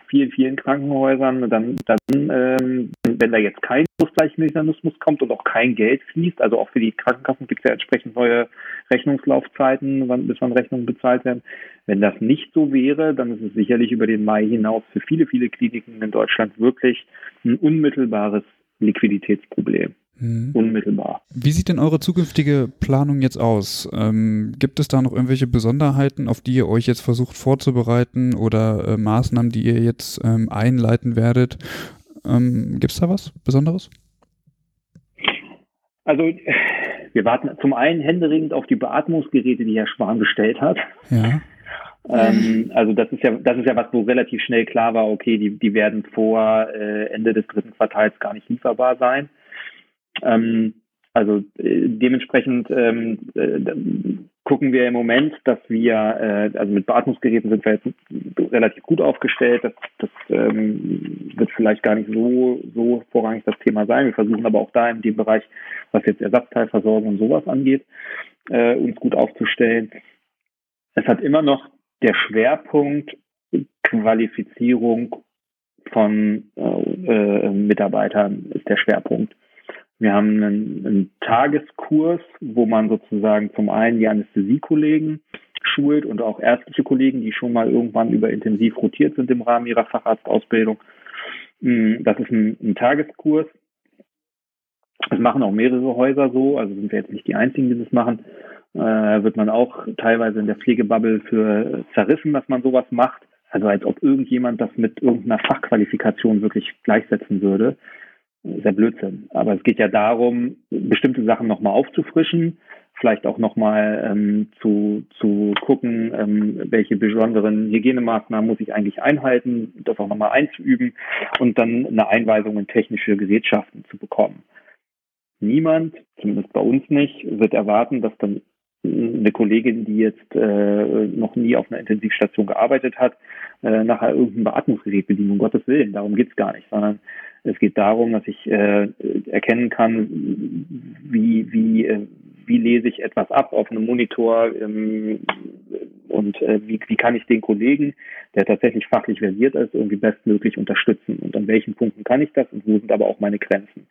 vielen, vielen Krankenhäusern, dann, dann ähm, wenn da jetzt kein Ausgleichsmechanismus kommt und auch kein Geld fließt, also auch für die Krankenkassen gibt es ja entsprechend neue Rechnungslaufzeiten, wann, bis wann Rechnungen bezahlt werden. Wenn das nicht so wäre, dann ist es sicherlich über den Mai hinaus für viele, viele Kliniken in Deutschland wirklich ein unmittelbares Liquiditätsproblem. Mhm. Unmittelbar. Wie sieht denn eure zukünftige Planung jetzt aus? Ähm, gibt es da noch irgendwelche Besonderheiten, auf die ihr euch jetzt versucht vorzubereiten oder äh, Maßnahmen, die ihr jetzt ähm, einleiten werdet? Ähm, Gibt es da was Besonderes? Also wir warten zum einen händeringend auf die Beatmungsgeräte, die Herr Spahn bestellt hat. Ja. <laughs> Ähm, also das ist ja, das ist ja was, wo relativ schnell klar war, okay, die, die werden vor äh, Ende des dritten Quartals gar nicht lieferbar sein. Ähm, also äh, dementsprechend ähm, äh, gucken wir im Moment, dass wir, äh, also mit Beatmungsgeräten sind wir jetzt relativ gut aufgestellt. Das, das ähm, wird vielleicht gar nicht so, so vorrangig das Thema sein. Wir versuchen aber auch da in dem Bereich, was jetzt Ersatzteilversorgung und sowas angeht, äh, uns gut aufzustellen. Es hat immer noch der Schwerpunkt Qualifizierung von äh, äh, Mitarbeitern ist der Schwerpunkt. Wir haben einen, einen Tageskurs, wo man sozusagen zum einen die Anästhesiekollegen schult und auch ärztliche Kollegen, die schon mal irgendwann über intensiv rotiert sind im Rahmen ihrer Facharztausbildung. Mm, das ist ein, ein Tageskurs. Das machen auch mehrere Häuser so, also sind wir jetzt nicht die einzigen, die das machen. Äh, wird man auch teilweise in der Pflegebubble für zerrissen, dass man sowas macht. Also als ob irgendjemand das mit irgendeiner Fachqualifikation wirklich gleichsetzen würde sehr Blödsinn. Aber es geht ja darum, bestimmte Sachen nochmal aufzufrischen, vielleicht auch nochmal ähm, zu, zu gucken, ähm, welche besonderen Hygienemaßnahmen muss ich eigentlich einhalten, das auch nochmal einzuüben und dann eine Einweisung in technische Gerätschaften zu bekommen. Niemand, zumindest bei uns nicht, wird erwarten, dass dann eine Kollegin, die jetzt äh, noch nie auf einer Intensivstation gearbeitet hat, äh, nachher irgendein Beatmungsgerät bedient, um Gottes Willen. Darum geht's gar nicht, sondern es geht darum, dass ich äh, erkennen kann, wie, wie, äh, wie lese ich etwas ab auf einem Monitor ähm, und äh, wie, wie kann ich den Kollegen, der tatsächlich fachlich versiert ist, irgendwie bestmöglich unterstützen und an welchen Punkten kann ich das und wo sind aber auch meine Grenzen.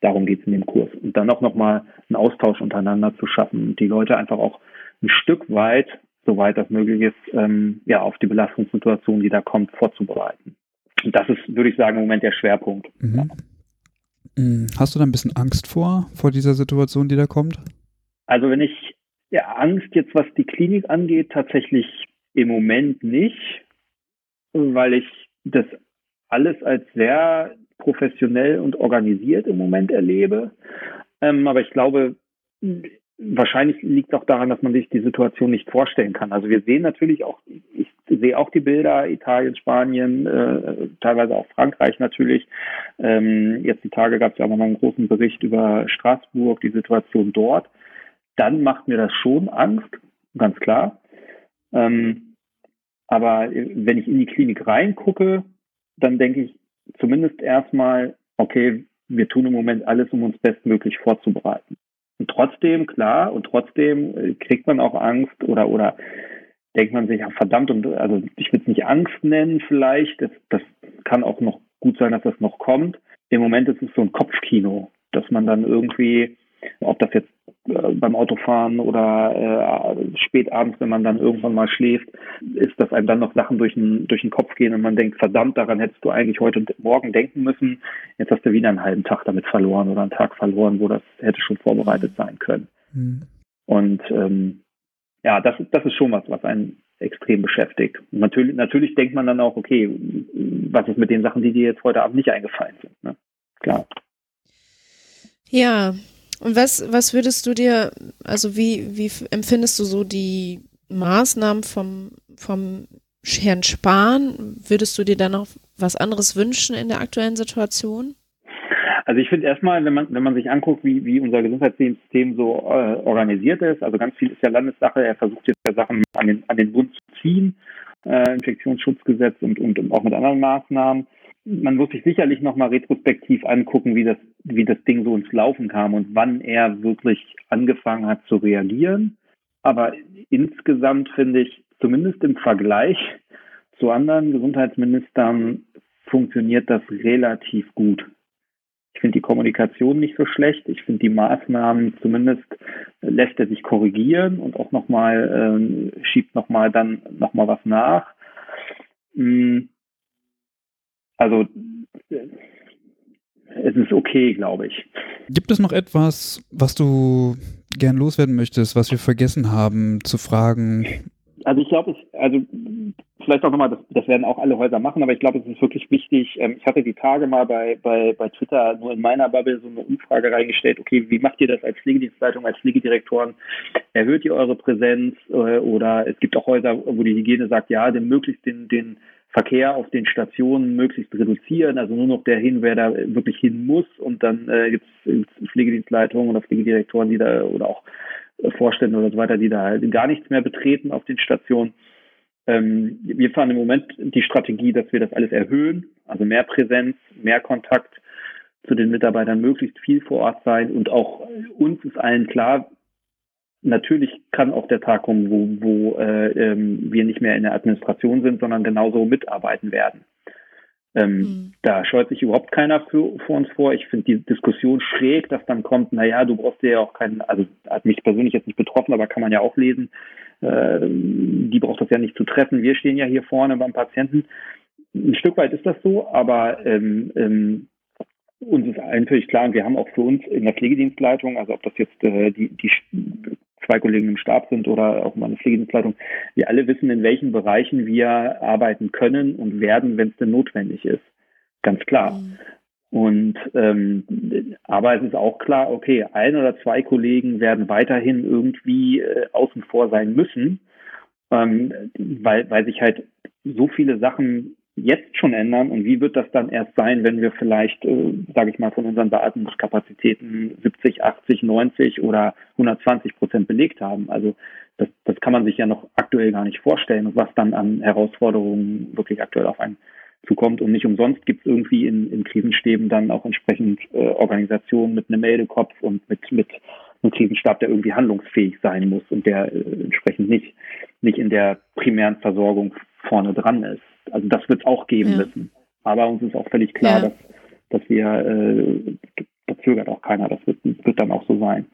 Darum geht es in dem Kurs. Und dann auch nochmal einen Austausch untereinander zu schaffen und die Leute einfach auch ein Stück weit, soweit das möglich ist, ähm, ja, auf die Belastungssituation, die da kommt, vorzubereiten. Und das ist, würde ich sagen, im Moment der Schwerpunkt. Mhm. mhm. Hast du da ein bisschen Angst vor, vor dieser Situation, die da kommt? Also wenn ich ja, Angst jetzt, was die Klinik angeht, tatsächlich im Moment nicht, weil ich das alles als sehr professionell und organisiert im Moment erlebe. Ähm, aber ich glaube, wahrscheinlich liegt es auch daran, dass man sich die Situation nicht vorstellen kann. Also wir sehen natürlich auch, ich sehe auch die Bilder, Italien, Spanien, äh, teilweise auch Frankreich natürlich. Ähm, jetzt die Tage gab es ja auch nochmal einen großen Bericht über Straßburg, die Situation dort. Dann macht mir das schon Angst, ganz klar. Ähm, aber wenn ich in die Klinik reingucke, dann denke ich zumindest erstmal, okay, wir tun im Moment alles, um uns bestmöglich vorzubereiten. Und trotzdem, klar, und trotzdem äh, kriegt man auch Angst oder, oder denkt man sich, ja, verdammt, und also ich würde es nicht Angst nennen vielleicht, das, das kann auch noch gut sein, dass das noch kommt. Im Moment ist es so ein Kopfkino, dass man dann irgendwie, ob das jetzt beim Autofahren oder äh, spät abends, wenn man dann irgendwann mal schläft, ist, dass einem dann noch Sachen durch den, durch den Kopf gehen und man denkt, verdammt, daran hättest du eigentlich heute und morgen denken müssen. Jetzt hast du wieder einen halben Tag damit verloren oder einen Tag verloren, wo das hätte schon vorbereitet sein können. Mhm. Und ähm, ja, das, das ist schon was, was einen extrem beschäftigt. Und natürlich, natürlich denkt man dann auch, okay, was ist mit den Sachen, die dir jetzt heute Abend nicht eingefallen sind? Ne? Klar. Ja, und was, was würdest du dir, also wie, wie empfindest du so die Maßnahmen vom, vom Herrn Spahn? Würdest du dir da noch was anderes wünschen in der aktuellen Situation? Also ich finde erstmal, wenn man, wenn man sich anguckt, wie, wie unser Gesundheitssystem so äh, organisiert ist, also ganz viel ist ja Landessache, er versucht jetzt ja Sachen an den, an den Bund zu ziehen, äh, Infektionsschutzgesetz und, und, und auch mit anderen Maßnahmen man muss sich sicherlich nochmal retrospektiv angucken, wie das, wie das Ding so ins Laufen kam und wann er wirklich angefangen hat zu reagieren. Aber insgesamt finde ich, zumindest im Vergleich zu anderen Gesundheitsministern, funktioniert das relativ gut. Ich finde die Kommunikation nicht so schlecht. Ich finde die Maßnahmen zumindest lässt er sich korrigieren und auch nochmal ähm, schiebt nochmal dann nochmal was nach. Mhm also es ist okay, glaube ich. Gibt es noch etwas, was du gern loswerden möchtest, was wir vergessen haben zu fragen? Also ich glaube, also vielleicht auch nochmal, das, das werden auch alle Häuser machen, aber ich glaube, es ist wirklich wichtig. Ähm, ich hatte die Tage mal bei, bei, bei Twitter nur in meiner Bubble so eine Umfrage reingestellt, okay, wie macht ihr das als Pflegedienstleitung, als Pflegedirektoren? Erhöht ihr eure Präsenz äh, oder es gibt auch Häuser, wo die Hygiene sagt, ja, den möglichst den, den Verkehr auf den Stationen möglichst reduzieren, also nur noch der hin, wer da wirklich hin muss. Und dann äh, gibt es Pflegedienstleitungen oder Pflegedirektoren, die da oder auch Vorstände oder so weiter, die da halt gar nichts mehr betreten auf den Stationen. Ähm, wir fahren im Moment die Strategie, dass wir das alles erhöhen, also mehr Präsenz, mehr Kontakt zu den Mitarbeitern, möglichst viel vor Ort sein. Und auch uns ist allen klar, Natürlich kann auch der Tag kommen, wo, wo äh, ähm, wir nicht mehr in der Administration sind, sondern genauso mitarbeiten werden. Ähm, mhm. Da scheut sich überhaupt keiner für, für uns vor. Ich finde die Diskussion schräg, dass dann kommt, naja, du brauchst dir ja auch keinen, also hat mich persönlich jetzt nicht betroffen, aber kann man ja auch lesen, äh, die braucht das ja nicht zu treffen. Wir stehen ja hier vorne beim Patienten. Ein Stück weit ist das so, aber ähm, ähm, uns ist völlig klar, und wir haben auch für uns in der Pflegedienstleitung, also ob das jetzt äh, die, die zwei Kollegen im Stab sind oder auch meine Pflegedienstleitung, wir alle wissen, in welchen Bereichen wir arbeiten können und werden, wenn es denn notwendig ist. Ganz klar. Mhm. Und ähm, aber es ist auch klar, okay, ein oder zwei Kollegen werden weiterhin irgendwie äh, außen vor sein müssen, ähm, weil, weil sich halt so viele Sachen jetzt schon ändern und wie wird das dann erst sein, wenn wir vielleicht, äh, sage ich mal, von unseren Beatmungskapazitäten 70, 80, 90 oder 120 Prozent belegt haben. Also das, das kann man sich ja noch aktuell gar nicht vorstellen, was dann an Herausforderungen wirklich aktuell auf einen zukommt. Und nicht umsonst gibt es irgendwie in, in Krisenstäben dann auch entsprechend äh, Organisationen mit einem Meldekopf und mit, mit einem Krisenstab, der irgendwie handlungsfähig sein muss und der äh, entsprechend nicht, nicht in der primären Versorgung vorne dran ist. Also das wird es auch geben ja. müssen. Aber uns ist auch völlig klar, ja. dass, dass wir, äh, da zögert auch keiner, das wird, wird dann auch so sein.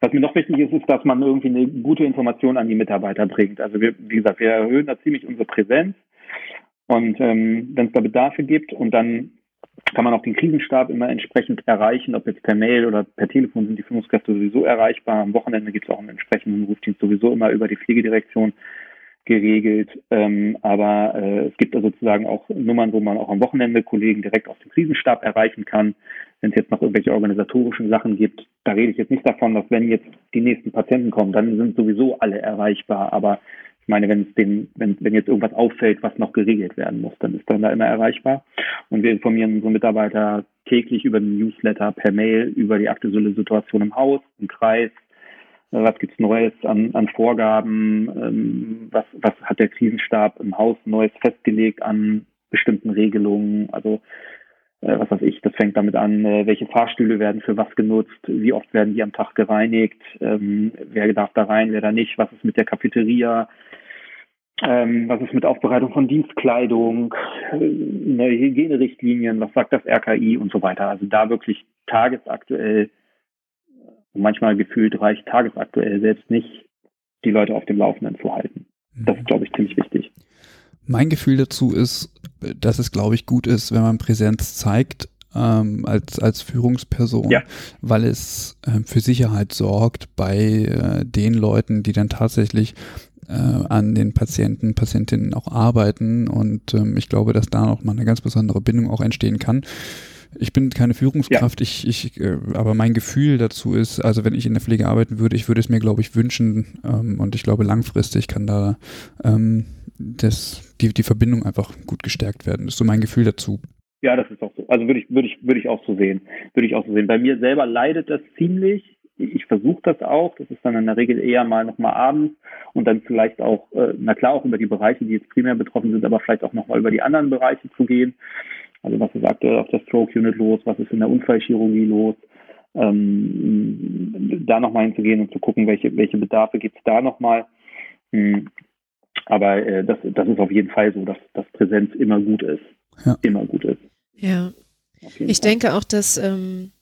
Was mir noch wichtig ist, ist, dass man irgendwie eine gute Information an die Mitarbeiter bringt. Also wir, wie gesagt, wir erhöhen da ziemlich unsere Präsenz. Und ähm, wenn es da Bedarfe gibt und dann kann man auch den Krisenstab immer entsprechend erreichen, ob jetzt per Mail oder per Telefon sind die Führungskräfte sowieso erreichbar. Am Wochenende gibt es auch einen entsprechenden Rufdienst sowieso immer über die Pflegedirektion geregelt. Ähm, aber äh, es gibt also sozusagen auch Nummern, wo man auch am Wochenende Kollegen direkt aus dem Krisenstab erreichen kann. Wenn es jetzt noch irgendwelche organisatorischen Sachen gibt, da rede ich jetzt nicht davon, dass wenn jetzt die nächsten Patienten kommen, dann sind sowieso alle erreichbar. Aber ich meine, wenn es den, wenn, wenn jetzt irgendwas auffällt, was noch geregelt werden muss, dann ist dann da immer erreichbar. Und wir informieren unsere Mitarbeiter täglich über den Newsletter, per Mail, über die aktuelle Situation im Haus, im Kreis, was gibt's Neues an, an Vorgaben, ähm, was, was hat der Krisenstab im Haus Neues festgelegt an bestimmten Regelungen, also äh, was weiß ich, das fängt damit an, äh, welche Fahrstühle werden für was genutzt, wie oft werden die am Tag gereinigt, ähm, wer darf da rein, wer da nicht, was ist mit der Cafeteria, ähm, was ist mit Aufbereitung von Dienstkleidung, äh, neue Hygienerichtlinien, was sagt das RKI und so weiter. Also da wirklich tagesaktuell manchmal gefühlt reicht tagesaktuell selbst nicht, die Leute auf dem Laufenden zu halten. Das ist, glaube ich, ziemlich wichtig. Mein Gefühl dazu ist, dass es, glaube ich, gut ist, wenn man Präsenz zeigt ähm, als, als Führungsperson, ja. weil es äh, für Sicherheit sorgt bei äh, den Leuten, die dann tatsächlich äh, an den Patienten, Patientinnen auch arbeiten. Und ähm, ich glaube, dass da noch mal eine ganz besondere Bindung auch entstehen kann. Ich bin keine Führungskraft, ja. ich, ich, äh, aber mein Gefühl dazu ist, also wenn ich in der Pflege arbeiten würde, ich würde es mir, glaube ich, wünschen ähm, und ich glaube, langfristig kann da ähm, das, die, die Verbindung einfach gut gestärkt werden. Das ist so mein Gefühl dazu. Ja, das ist auch so. Also würde ich, würde ich, würde ich auch so sehen. Würde ich auch so sehen. Bei mir selber leidet das ziemlich. Ich versuche das auch. Das ist dann in der Regel eher mal nochmal abends und dann vielleicht auch, äh, na klar, auch über die Bereiche, die jetzt primär betroffen sind, aber vielleicht auch nochmal über die anderen Bereiche zu gehen Also was ist aktuell auf der Stroke Unit los, was ist in der Unfallchirurgie los, ähm, da nochmal hinzugehen und zu gucken, welche, welche Bedarfe gibt es da nochmal. Hm. Aber äh, das, das ist auf jeden Fall so, dass, dass Präsenz immer gut ist. Ja. Immer gut ist. Ja. Ich Fall. denke auch, dass, ähm,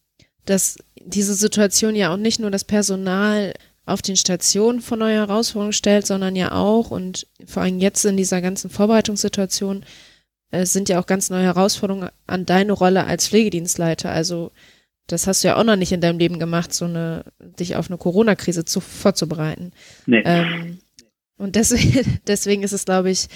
dass diese Situation ja auch nicht nur das Personal auf den Stationen vor neue Herausforderungen stellt, sondern ja auch und vor allem jetzt in dieser ganzen Vorbereitungssituation äh, sind ja auch ganz neue Herausforderungen an deine Rolle als Pflegedienstleiter. Also das hast du ja auch noch nicht in deinem Leben gemacht, so eine, dich auf eine Corona-Krise vorzubereiten. Nee. Ähm, und deswegen, <laughs> deswegen ist es, glaube ich,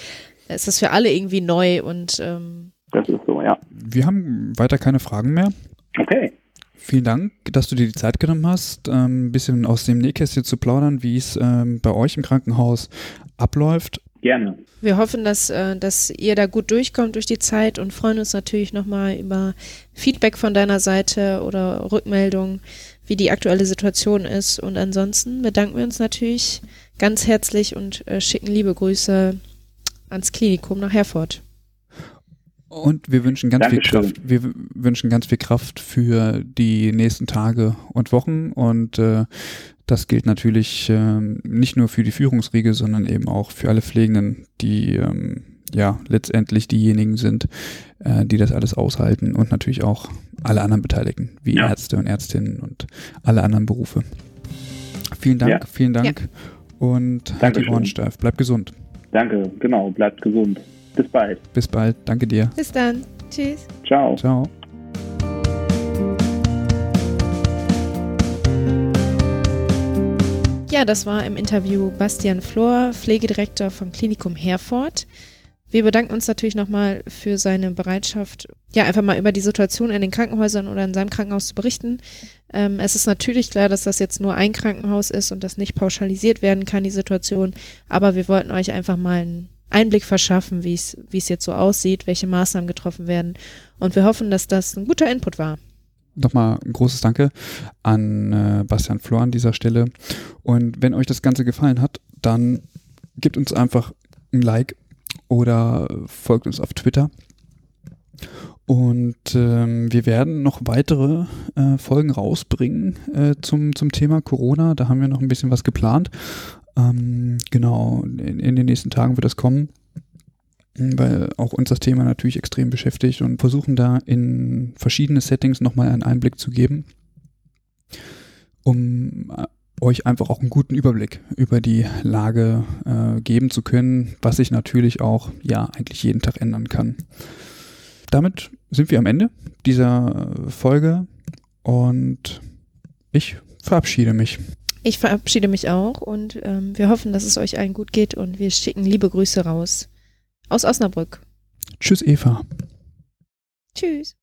ist das für alle irgendwie neu und ähm, das ist so, ja. Wir haben weiter keine Fragen mehr. Okay. Vielen Dank, dass du dir die Zeit genommen hast, ähm, ein bisschen aus dem Nähkästchen zu plaudern, wie es ähm, bei euch im Krankenhaus abläuft. Gerne. Wir hoffen, dass, äh, dass ihr da gut durchkommt durch die Zeit und freuen uns natürlich nochmal über Feedback von deiner Seite oder Rückmeldung, wie die aktuelle Situation ist. Und ansonsten bedanken wir uns natürlich ganz herzlich und äh, schicken liebe Grüße ans Klinikum nach Herford. Und wir wünschen ganz Dankeschön. viel Kraft. Wir wünschen ganz viel Kraft für die nächsten Tage und Wochen. Und äh, das gilt natürlich äh, nicht nur für die Führungsriege, sondern eben auch für alle Pflegenden, die ähm, ja letztendlich diejenigen sind, äh, die das alles aushalten und natürlich auch alle anderen Beteiligten, wie ja. Ärzte und Ärztinnen und alle anderen Berufe. Vielen Dank, ja. vielen Dank ja. und halt die Ohren steif. Bleib gesund. Danke, genau, bleibt gesund. Bis bald. Bis bald. Danke dir. Bis dann. Tschüss. Ciao. Ciao. Das war im Interview Bastian Flor, Pflegedirektor vom Klinikum Herford. Wir bedanken uns natürlich nochmal für seine Bereitschaft, ja, einfach mal über die Situation in den Krankenhäusern oder in seinem Krankenhaus zu berichten. Ähm, es ist natürlich klar, dass das jetzt nur ein Krankenhaus ist und das nicht pauschalisiert werden kann, die Situation. Aber wir wollten euch einfach mal einen Einblick verschaffen, wie es jetzt so aussieht, welche Maßnahmen getroffen werden. Und wir hoffen, dass das ein guter Input war. Nochmal ein großes Danke an äh, Bastian Flor an dieser Stelle. Und wenn euch das Ganze gefallen hat, dann gebt uns einfach ein Like oder folgt uns auf Twitter. Und ähm, wir werden noch weitere äh, Folgen rausbringen äh, zum, zum Thema Corona. Da haben wir noch ein bisschen was geplant. Ähm, genau, in, in, den nächsten Tagen wird das kommen, weil auch uns das Thema natürlich extrem beschäftigt und versuchen da in verschiedene Settings nochmal einen Einblick zu geben, um äh, euch einfach auch einen guten Überblick über die Lage äh, geben zu können, was sich natürlich auch ja eigentlich jeden Tag ändern kann. Damit sind wir am Ende dieser Folge und ich verabschiede mich. Ich verabschiede mich auch und ähm, wir hoffen, dass es euch allen gut geht und wir schicken liebe Grüße raus aus Osnabrück. Tschüss, Eva. Tschüss.